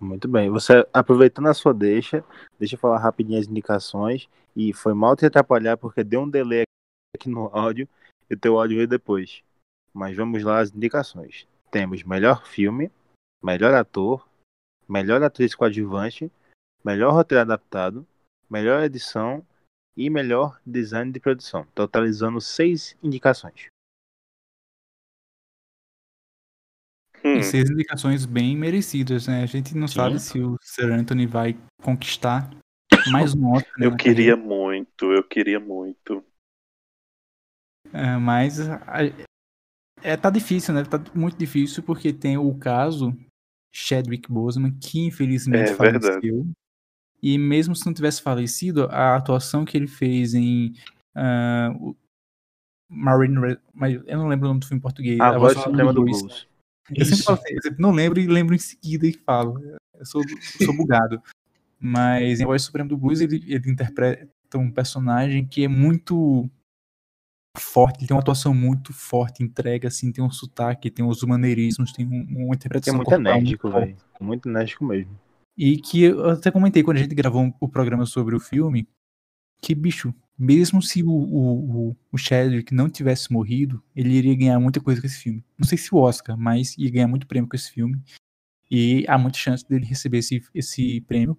Muito bem. Você aproveitando a sua deixa, deixa eu falar rapidinho as indicações. E foi mal te atrapalhar porque deu um delay aqui no áudio e o teu áudio veio depois. Mas vamos lá as indicações. Temos melhor filme, melhor ator, melhor atriz coadjuvante, melhor roteiro adaptado, melhor edição e melhor design de produção, totalizando seis indicações. E seis indicações bem merecidas, né? A gente não Sim. sabe se o Sir Anthony vai conquistar mais um (laughs) Oscar. né, Eu queria muito, eu queria muito. É, mas a- é, tá difícil, né? Tá muito difícil porque tem o caso Chadwick Boseman, que infelizmente É faleceu. E mesmo se não tivesse falecido, a atuação que ele fez em ah, o Marine, Re- mas eu não lembro o nome do filme em português. A voz do suprema do Blues. Eu sempre falo assim, eu sempre não lembro e lembro em seguida e falo. Eu sou, sou bugado. Mas em A Voz Suprema do Blues, ele, ele interpreta um personagem que é muito forte, ele tem uma atuação muito forte, entrega, assim, tem um sotaque, tem uns maneirismos, tem um- uma é interpretação muito corporal enérgico, velho. Muito enérgico mesmo. E que eu até comentei quando a gente gravou o programa sobre o filme, que, bicho, mesmo se o, o, o- Chadwick não tivesse morrido, ele iria ganhar muita coisa com esse filme. Não sei se o Oscar, mas ia ganhar muito prêmio com esse filme. E há muita chance dele receber esse, esse prêmio,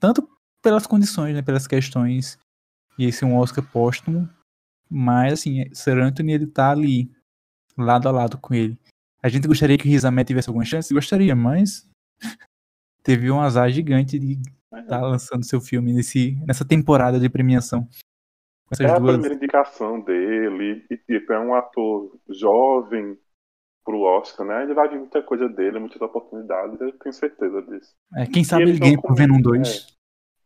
tanto pelas condições, né, pelas questões, e esse é um Oscar póstumo, mas, assim, Sir Anthony, ele tá ali, lado a lado com ele. A gente gostaria que o Riz Ahmed tivesse alguma chance? Gostaria, mas teve um azar gigante de estar lançando seu filme nesse, nessa temporada de premiação. Essas É a duas. primeira indicação dele, e tipo, é um ator jovem pro Oscar, né? Ele vai vir muita coisa dele, muitas oportunidades, eu tenho certeza disso. É, quem sabe eles ele ganha por Venom comer, 2.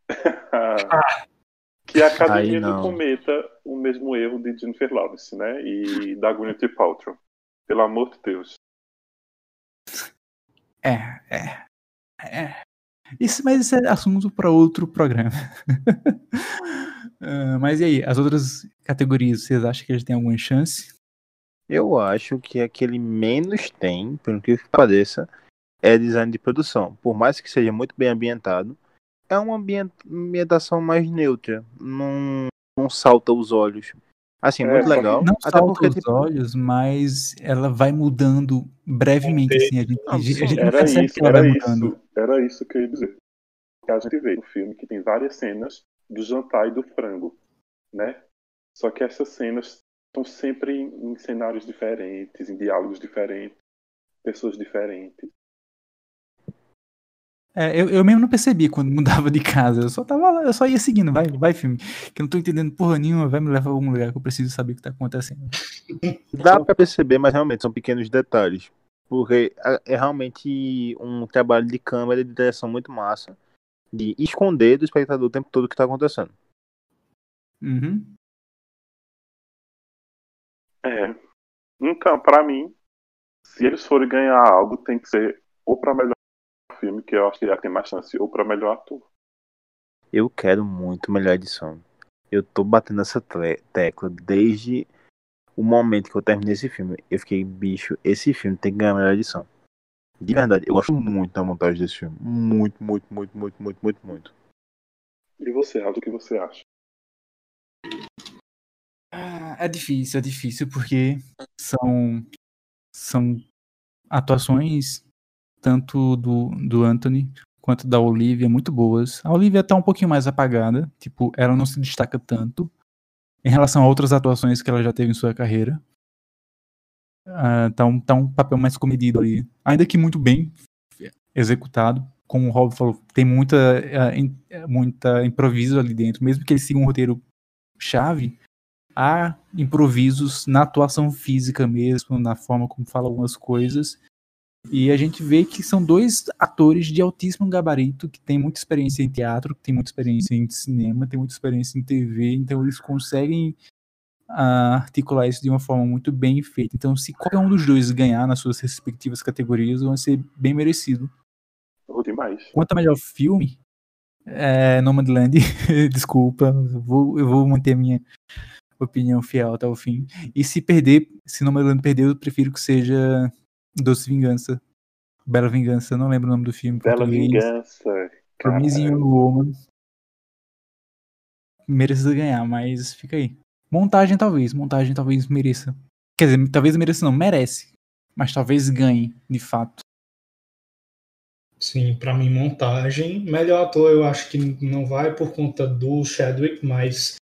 (laughs) que a academia não. cometa o mesmo erro de Jennifer Lawrence, né? E da Gwyneth Paltrow. Pelo amor de Deus. É, é, é. Isso, mas isso é assunto para outro programa. (laughs) Ah, mas e aí, as outras categorias, vocês acham que eles têm alguma chance? Eu acho que a que ele menos tem, incrível que pareça, é design de produção. Por mais que seja muito bem ambientado, é uma ambien- ambientação mais neutra. Não, não salta os olhos. Assim, É, muito legal. Não até salta porque, os tipo, olhos, mas ela vai mudando brevemente, assim, a gente, Não, a gente Era percebe isso, que ela vai era mudando. isso, era isso que eu ia dizer. que a gente vê no filme que tem várias cenas do jantar e do frango, né? Só que essas cenas estão sempre em, em cenários diferentes, em diálogos diferentes, pessoas diferentes. É, eu, eu mesmo não percebi quando (laughs) mudava de casa. Eu só tava lá, eu só ia seguindo, vai, vai, filme. Que eu não tô entendendo porra nenhuma, vai me levar a algum lugar que eu preciso saber o que tá acontecendo. (laughs) Dá pra perceber, mas realmente são pequenos detalhes. Porque é realmente um trabalho de câmera e de direção muito massa. De esconder do espectador o tempo todo o que tá acontecendo. Uhum. É. Então, pra mim, se eles forem ganhar algo, tem que ser ou pra melhor filme, que eu acho que já tem mais chance, ou pra melhor ator. Eu quero muito melhor edição. Eu tô batendo essa tecla desde o momento que eu terminei esse filme. Eu fiquei, bicho, esse filme tem que ganhar melhor edição. De verdade, eu gosto muito da montagem desse filme. Muito, muito, muito, muito, muito, muito, muito. E você, Aldo, o que você acha? Ah, É difícil, é difícil, porque são, são atuações tanto do, do Anthony quanto da Olivia muito boas. A Olivia tá um pouquinho mais apagada, tipo, ela não se destaca tanto em relação a outras atuações que ela já teve em sua carreira. Ah, tá, um, tá um papel mais comedido ali. Ainda que muito bem executado. Como o Rob falou, tem muita, ah, in- muita improviso ali dentro. Mesmo que ele siga um roteiro chave, há improvisos na atuação física mesmo, na forma como fala algumas coisas. E a gente vê que são dois atores de altíssimo gabarito, que têm muita experiência em teatro, que têm muita experiência em cinema, têm muita experiência em TV, então eles conseguem ah, articular isso de uma forma muito bem feita. Então, se qualquer um dos dois ganhar nas suas respectivas categorias, vai ser bem merecido. Ou demais. Quanto a melhor filme, é Nomadland, (laughs) desculpa, eu vou, eu vou manter a minha opinião fiel até o fim. E se perder, se Nomadland perder, eu prefiro que seja Doce Vingança. Bela Vingança, não lembro o nome do filme. em Bela português. Vingança. Promising. Young Woman. Merecia ganhar, mas fica aí. Montagem talvez, montagem talvez mereça. Quer dizer, talvez mereça não, merece. Mas talvez ganhe, de fato. Sim, pra mim, montagem. Melhor ator eu acho que não vai por conta do Chadwick, mas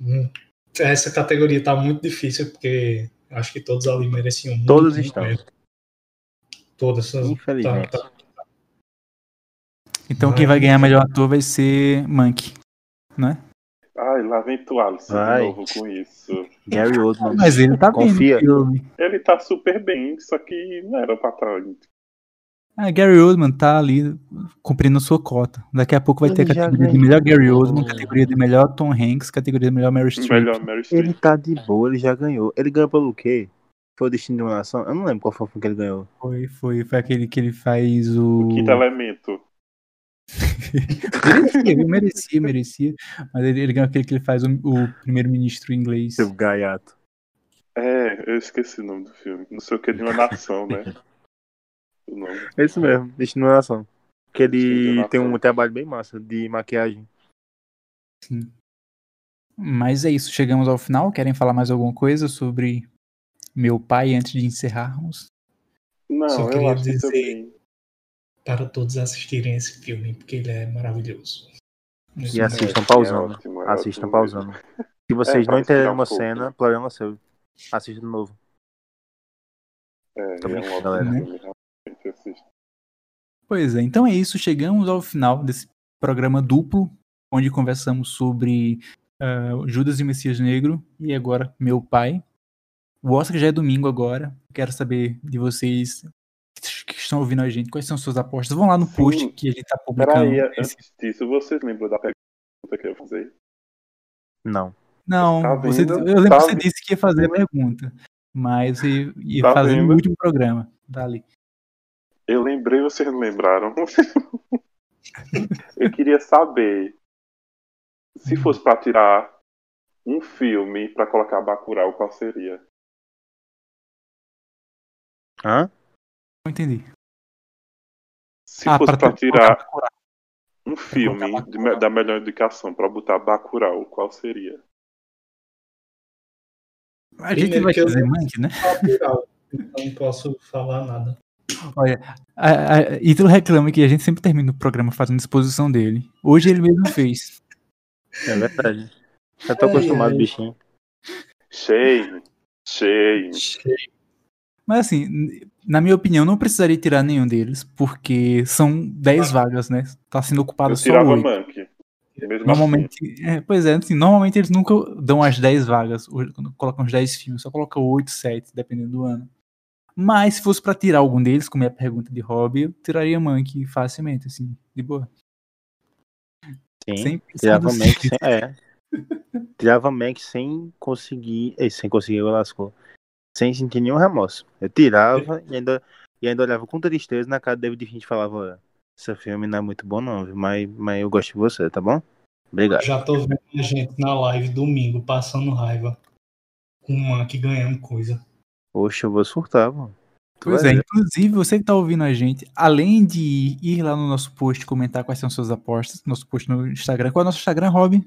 hum, essa categoria tá muito difícil, porque acho que todos ali mereciam muito. Todos estão. mesmo. Todas. essas- Infelizmente. tá- tá- Então quem vai ganhar melhor ator vai ser Monkey, né? Ai, lá vem tu, Alice, Vai. de novo com isso. Gary Oldman. Mas ele tá bem Confia. filme. Ele tá super bem, só que não era pra estar. Ah, Gary Oldman tá ali cumprindo a sua cota. Daqui a pouco vai ter a Ele já categoria de ganhou. melhor Gary Oldman, categoria de melhor Tom Hanks, categoria de melhor Meryl Streep. Melhor Mary Streep. Ele tá de boa, ele já ganhou. Ele ganhou pelo quê? Foi o Destino de uma Nação? Eu não lembro qual foi o filme que ele ganhou. Foi, foi, foi aquele que ele faz o. O quinto elemento. (laughs) merecia, merecia, merecia. Mas ele, ele ganhou aquele que ele faz o, o primeiro-ministro inglês. Seu gaiato. É, eu esqueci o nome do filme. Não sei o que de uma nação, né? O nome. É isso mesmo, Destino de uma Nação. Que ele tem um trabalho bem massa de maquiagem. Mas é isso, chegamos ao final. Querem falar mais alguma coisa sobre meu pai antes de encerrarmos? Não, Só eu queria acho que dizer- também. para todos assistirem esse filme, porque ele é maravilhoso. E assistam É pausando. ótimo, é Assistam ótimo pausando. Se vocês pra não um uma pouco. cena, problema seu. Assista de novo. É, Tô é um galera. assista. Pois é, então é isso. Chegamos ao final desse programa duplo, onde conversamos sobre ah, Judas e Messias Negro e agora meu pai. O Oscar já é domingo agora. Quero saber de vocês que estão ouvindo a gente, quais são suas apostas. Vão lá no Sim. post que a gente tá publicando. Peraí, esse- antes disso, vocês lembram da pergunta que eu ia fazer? Não. Não, Tá você, eu lembro Tá que você vendo? disse que ia fazer a pergunta, mas ia, ia Tá fazer no último programa. Dali. Eu lembrei, vocês não lembraram. (laughs) eu queria saber se fosse pra tirar um filme pra colocar Bacurau, qual seria? Hã? Não entendi. Se Ah, fosse pra tirar um filme de da melhor indicação pra botar Bacurau, qual seria? A gente Primeiro vai que eu- fazer Mank, né? Natural, então não posso falar nada. Olha, a, a, Ítalo reclama que a gente sempre termina o programa fazendo exposição dele. Hoje ele mesmo fez. É verdade. Já tô acostumado, bichinho. Shame. Shame. Mas assim, na minha opinião, não precisaria tirar nenhum deles, porque são 10 vagas, né? Tá sendo ocupado Eu só tirava 8. Monkey. Mesmo assim. Normalmente, é, pois é, assim, normalmente eles nunca dão as 10 vagas, quando colocam os 10 filmes, só colocam 8, 7, dependendo do ano. Mas se fosse pra tirar algum deles, como é a pergunta de hobby, eu tiraria Monkey facilmente, assim, de boa. Sim. Sem Tirava Mank sem. É. Tirava Mank sem conseguir. eh, Sem conseguir, lascou. Sem sentir nenhum remorso. Eu tirava e ainda, e ainda olhava com tristeza na cara do David Finch e falava: Esse filme não é muito bom, não, viu? Mas, mas eu gosto de você, tá bom? Obrigado. Já tô vendo a gente na live domingo passando raiva. Com um Monkey ganhando coisa. Poxa, eu vou surtar, mano. Pois é, ver. inclusive você que tá ouvindo a gente, além de ir lá no nosso post e comentar quais são suas apostas, nosso post no Instagram, qual é o nosso Instagram, Rob?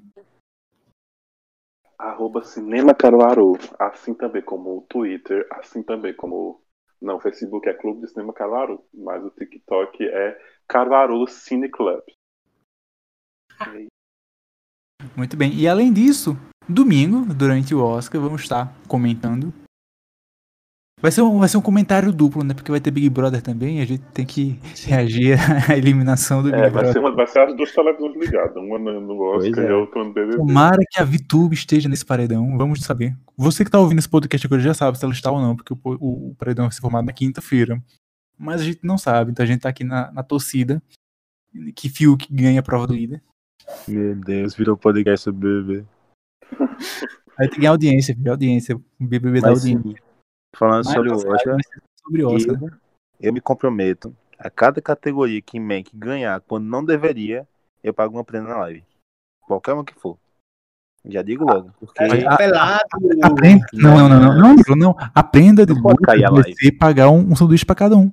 Arroba Cinema Caruaru. Assim também como o Twitter, assim também como. Não, o Facebook é Clube de Cinema Caruaru, mas o TikTok é Caruaru Cine Club. Muito bem. E além disso, domingo, durante o Oscar, vamos estar comentando. Vai ser, um, vai ser um comentário duplo, né? Porque vai ter Big Brother também, a gente tem que reagir (laughs) à eliminação do Big É, vai Brother. ser, uma, vai ser as duas televisões ligadas, uma no, Oscar é. e a outra no BBB. Tomara que a VTube esteja nesse paredão, vamos saber. Você que tá ouvindo esse podcast agora já sabe se ela está ou não, porque o, o- o paredão vai ser formado na quinta-feira. Mas a gente não sabe, então a gente tá aqui na, na torcida. Que Fiuk ganha a prova do líder. Meu Deus, virou podcast sobre BBB. Aí tem que ganhar audiência, audiência. O BBB da audiência. Falando Mas sobre o Oscar, sobre Oscar. né? eu, eu me comprometo a cada categoria que Mank ganhar quando não deveria, eu pago uma prenda na live. Qualquer uma que for. Já digo logo, porque Aí, a- Pelado! Aprenda. Não, não, não, não, não, não, não. Aprenda de a vai live. ser pagar um, um sanduíche pra cada um.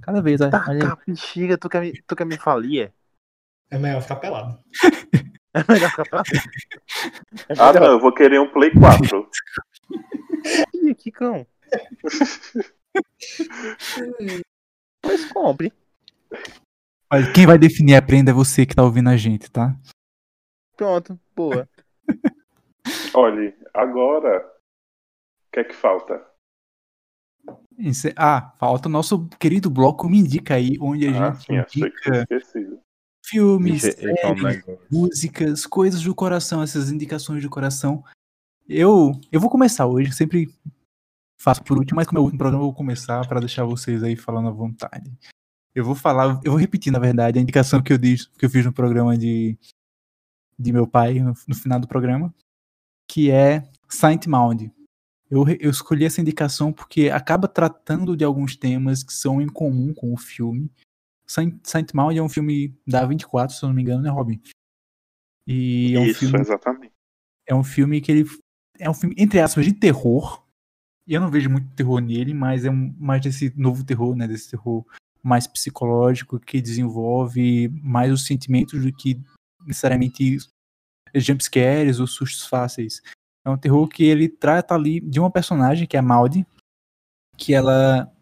Cada vez, olha Tá, olha aí. tá, bexiga, tu quer me, tu quer me falir? é? É melhor ficar pelado. (laughs) É melhor ficar. É Ah, não, eu vou querer um Play 4. ir aqui, cão. (laughs) Mas compre. Quem vai definir a prenda é você que tá ouvindo a gente, tá? Pronto, boa. (laughs) Olha, agora, o que é que falta? Isso- Ah, falta o nosso querido bloco Me Indica aí, onde a Ah, gente sim, indica esquecido. filmes, séries, músicas, coisas do coração, essas indicações do coração. Eu, eu vou começar hoje, sempre faço por último, mas como é o último programa, eu vou começar para deixar vocês aí falando à vontade. Eu vou falar, eu vou repetir, na verdade, a indicação que eu, disse, que eu fiz no programa de, de meu pai, no, no final do programa, que é Saint Maud. Eu, eu escolhi essa indicação porque acaba tratando de alguns temas que são em comum com o filme. Saint, Saint Maud é um filme da 24, se eu não me engano, né, Robin? E é um Isso, filme exatamente. é um filme que ele é um filme entre aspas de terror. Eu não vejo muito terror nele, mas é mais desse novo terror, né, desse terror mais psicológico que desenvolve mais os sentimentos do que necessariamente jumpscares ou sustos fáceis. É um terror que ele trata ali de uma personagem que é a Maud, que ela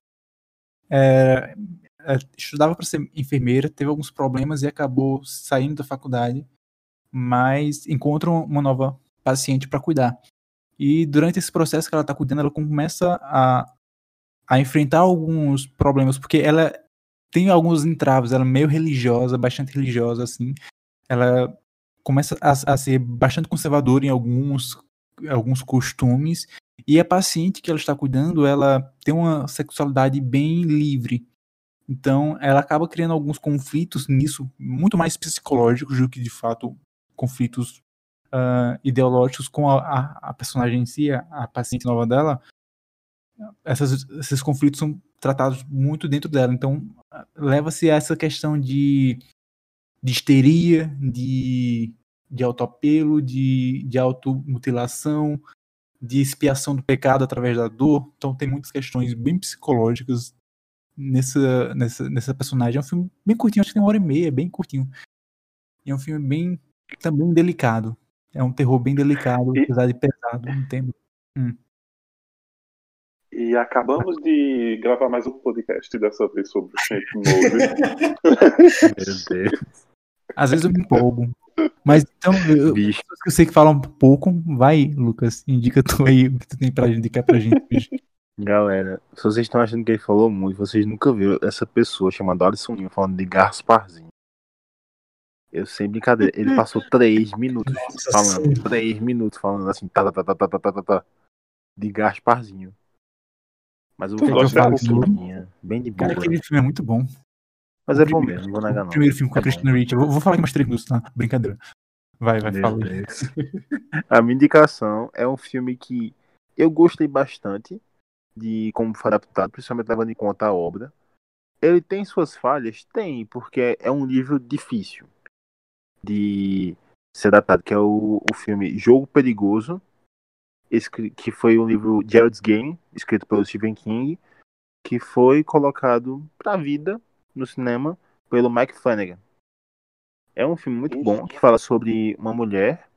é, é, estudava para ser enfermeira, teve alguns problemas e acabou saindo da faculdade, mas encontra uma nova paciente para cuidar. E durante esse processo que ela está cuidando, ela começa a, a enfrentar alguns problemas, porque ela tem alguns entraves, ela é meio religiosa, bastante religiosa, assim. Ela começa a, a ser bastante conservadora em alguns, alguns costumes. E a paciente que ela está cuidando, ela tem uma sexualidade bem livre. Então, ela acaba criando alguns conflitos nisso, muito mais psicológicos do que, de fato, conflitos uh, ideológicos com a, a, a, personagem em si, a, a paciente nova dela. Essas, esses conflitos são tratados muito dentro dela. Então, leva-se a essa questão de, de histeria, de, de autoapelo, de, de automutilação, de expiação do pecado através da dor. Então, tem muitas questões bem psicológicas nessa, nessa, nessa personagem. É um filme bem curtinho, acho que tem uma hora e meia, bem curtinho. E é um filme bem também delicado. É um terror bem delicado, E- apesar de pesado no tempo. Hum. E acabamos de gravar mais um podcast, dessa vez sobre o Saint Mode. (laughs) Meu Deus. Às vezes eu me empolgo. Mas então, eu, Bicho. eu sei que fala um pouco. Vai, Lucas, indica tu aí o que tu tem pra indicar pra gente hoje. Galera, se vocês estão achando que ele falou muito, vocês nunca viram essa pessoa chamada Alisson falando de Gasparzinho. Eu sem brincadeira, ele passou três (laughs) minutos Nossa falando, Senhora. três minutos falando assim, tá, tá, tá, tá, tá, tá, tá, tá, de Gasparzinho. Mas Tu falar gosta um de pouquinho, bem de boa. Cara, aquele filme é muito bom. Mas é bom mesmo, não vou negar O não. primeiro filme com a É. Christina Ricci. Vou, vou falar mais três minutos, tá? Brincadeira. Vai, vai, Meu fala. (laughs) A minha indicação é um filme que eu gostei bastante de como foi adaptado, principalmente levando em conta a obra. Ele tem suas falhas? Tem, porque é um livro difícil de ser adaptado, que é o, o filme Jogo Perigoso, que foi um livro Gerald's Game, escrito pelo Stephen King, que foi colocado pra vida no cinema pelo Mike Flanagan. É um filme muito bom que fala sobre uma mulher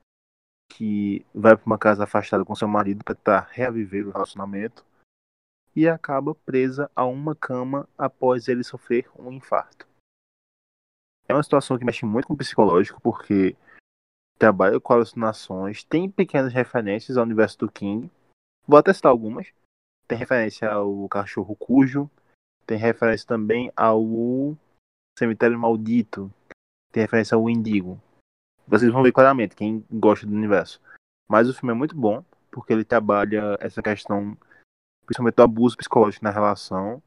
que vai para uma casa afastada com seu marido para tentar reaviver o relacionamento e acaba presa a uma cama após ele sofrer um infarto. É uma situação que mexe muito com o psicológico porque trabalha com alucinações, tem pequenas referências ao universo do King. Vou até citar algumas. Tem referência ao Cachorro Cujo, tem referência também ao Cemitério Maldito, tem referência ao Indigo. Vocês vão ver claramente quem gosta do universo. Mas o filme é muito bom, porque ele trabalha essa questão, principalmente do abuso psicológico na relação,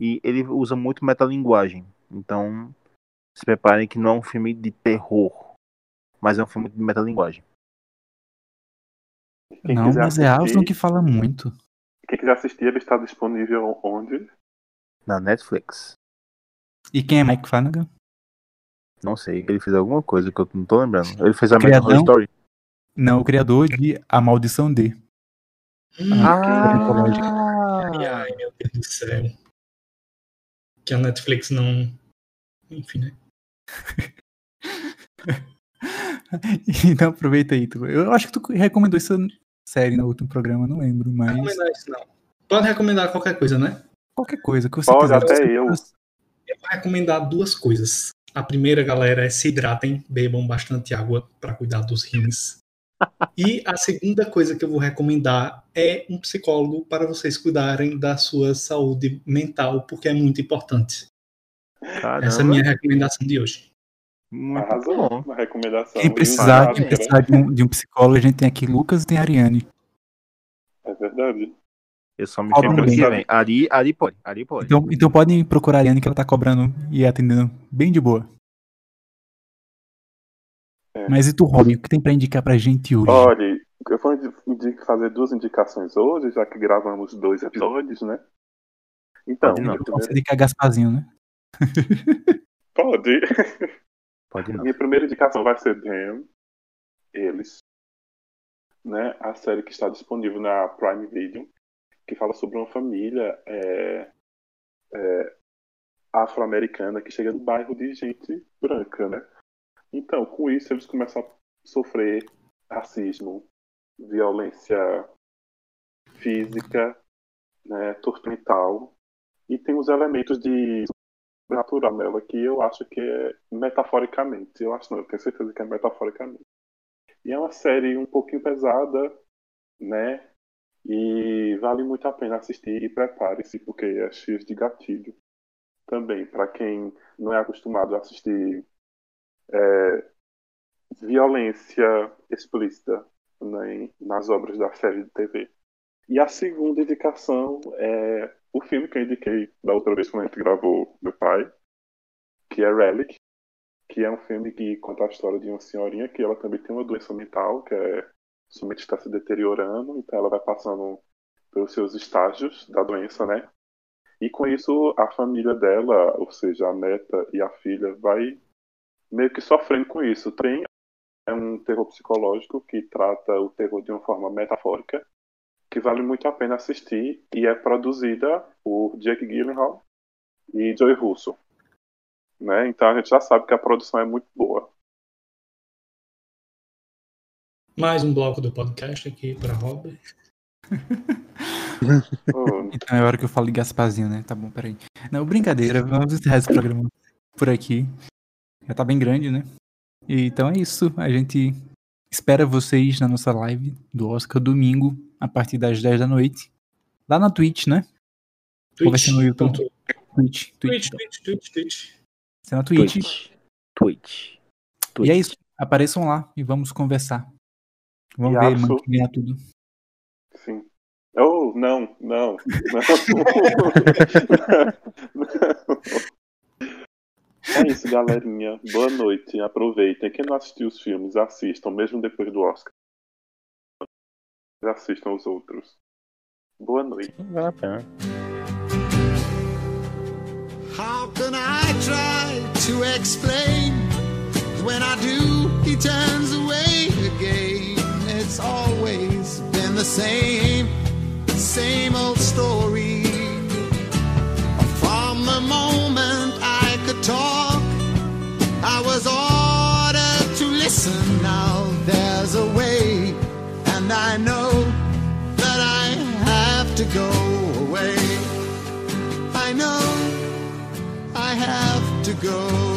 e ele usa muito metalinguagem. Então, se preparem que não é um filme de terror, mas é um filme de metalinguagem. Quem Não, mas é assistir- que fala muito. Quem quiser assistir, ele está disponível onde? Na Netflix. E quem é Mike Flanagan? Não sei, ele fez alguma coisa que eu não tô lembrando. Ele fez a Criadão? Horror Story. Não, o criador de A Maldição D. Hum, Ah! Ai, meu Deus do céu. Que a Netflix não. Enfim, né? (laughs) então aproveita aí. Tu. Eu acho que tu recomendou essa série no último programa, não lembro, mas Recomendar isso não. Pode recomendar qualquer coisa, né? qualquer coisa que você Pode, quiser. até Você- eu. Eu vou recomendar duas coisas. A primeira, galera, é se hidratem, bebam bastante água para cuidar dos rins. (laughs) E a segunda coisa que eu vou recomendar é um psicólogo para vocês cuidarem da sua saúde mental, porque é muito importante. Caramba, Essa é a minha recomendação de hoje. muito Arrasou bom. na recomendação. Quem precisar, quem precisar de, um, de um psicólogo, a gente tem aqui Lucas e tem a Ariane. É verdade. Eu só me chamo bem. que vem. Ari, Ari pode, Ari pode. Então, então podem procurar a Ariane que ela tá cobrando e atendendo bem de boa. É. Mas e tu, Robin, o que tem pra indicar pra gente hoje? Olha, eu vou fazer duas indicações hoje, já que gravamos dois episódios, né? Então, não. Então, você que Gasparzinho, né? (laughs) pode. Pode não. Minha primeira indicação vai ser Them, Eles, né? A série que está disponível na Prime Video, que fala sobre uma família é, é, afro-americana que chega no bairro de gente branca, né? Então, com isso, eles começam a sofrer racismo, violência física, né, tortura mental, e tem os elementos de natural nela que eu acho que é metaforicamente. Eu acho não, eu tenho certeza que é metaforicamente. E é uma série um pouquinho pesada, né? E vale muito a pena assistir e prepare-se, porque é cheio de gatilho. Também, para quem não é acostumado a assistir é, violência explícita né, nas obras da série de TV. E a segunda indicação é o filme que eu indiquei da outra vez quando a gente gravou Meu Pai, que é Relic, que é um filme que conta a história de uma senhorinha que ela também tem uma doença mental, que é somente está se deteriorando, então ela vai passando pelos seus estágios da doença, né? E com isso a família dela, ou seja, a neta e a filha, vai meio que sofrendo com isso. Tem é um terror psicológico que trata o terror de uma forma metafórica, que vale muito a pena assistir e é produzida por Jake Gyllenhaal e Joey Russo. Né? Então a gente já sabe que a produção é muito boa. Mais um bloco do podcast aqui para Robert. (laughs) Então é hora que eu falo de Gasparzinho, né? Tá bom, peraí. Não, brincadeira, vamos encerrar esse programa por aqui. Já tá bem grande, né? E, então é isso. A gente espera vocês na nossa live do Oscar domingo, a partir das 10 da noite. Lá na Twitch, né? Ou vai ser no YouTube? Twitch, Twitch. Twitch. Twitch. Twitch, Twitch, Twitch. Vai ser na Twitch. Twitch. Twitch. E é isso. Apareçam lá e vamos conversar. Vamos ver, Yasu. mano, quem ganhar tudo. sim. Oh, não, não, não. (laughs) É isso, galerinha. Boa noite. Aproveitem. Quem não assistiu os filmes, assistam, mesmo depois do Oscar. Assistam os outros. Boa noite. Vale a pena. How can I try to explain? When I do, he turns away again. It's always been the same, same old go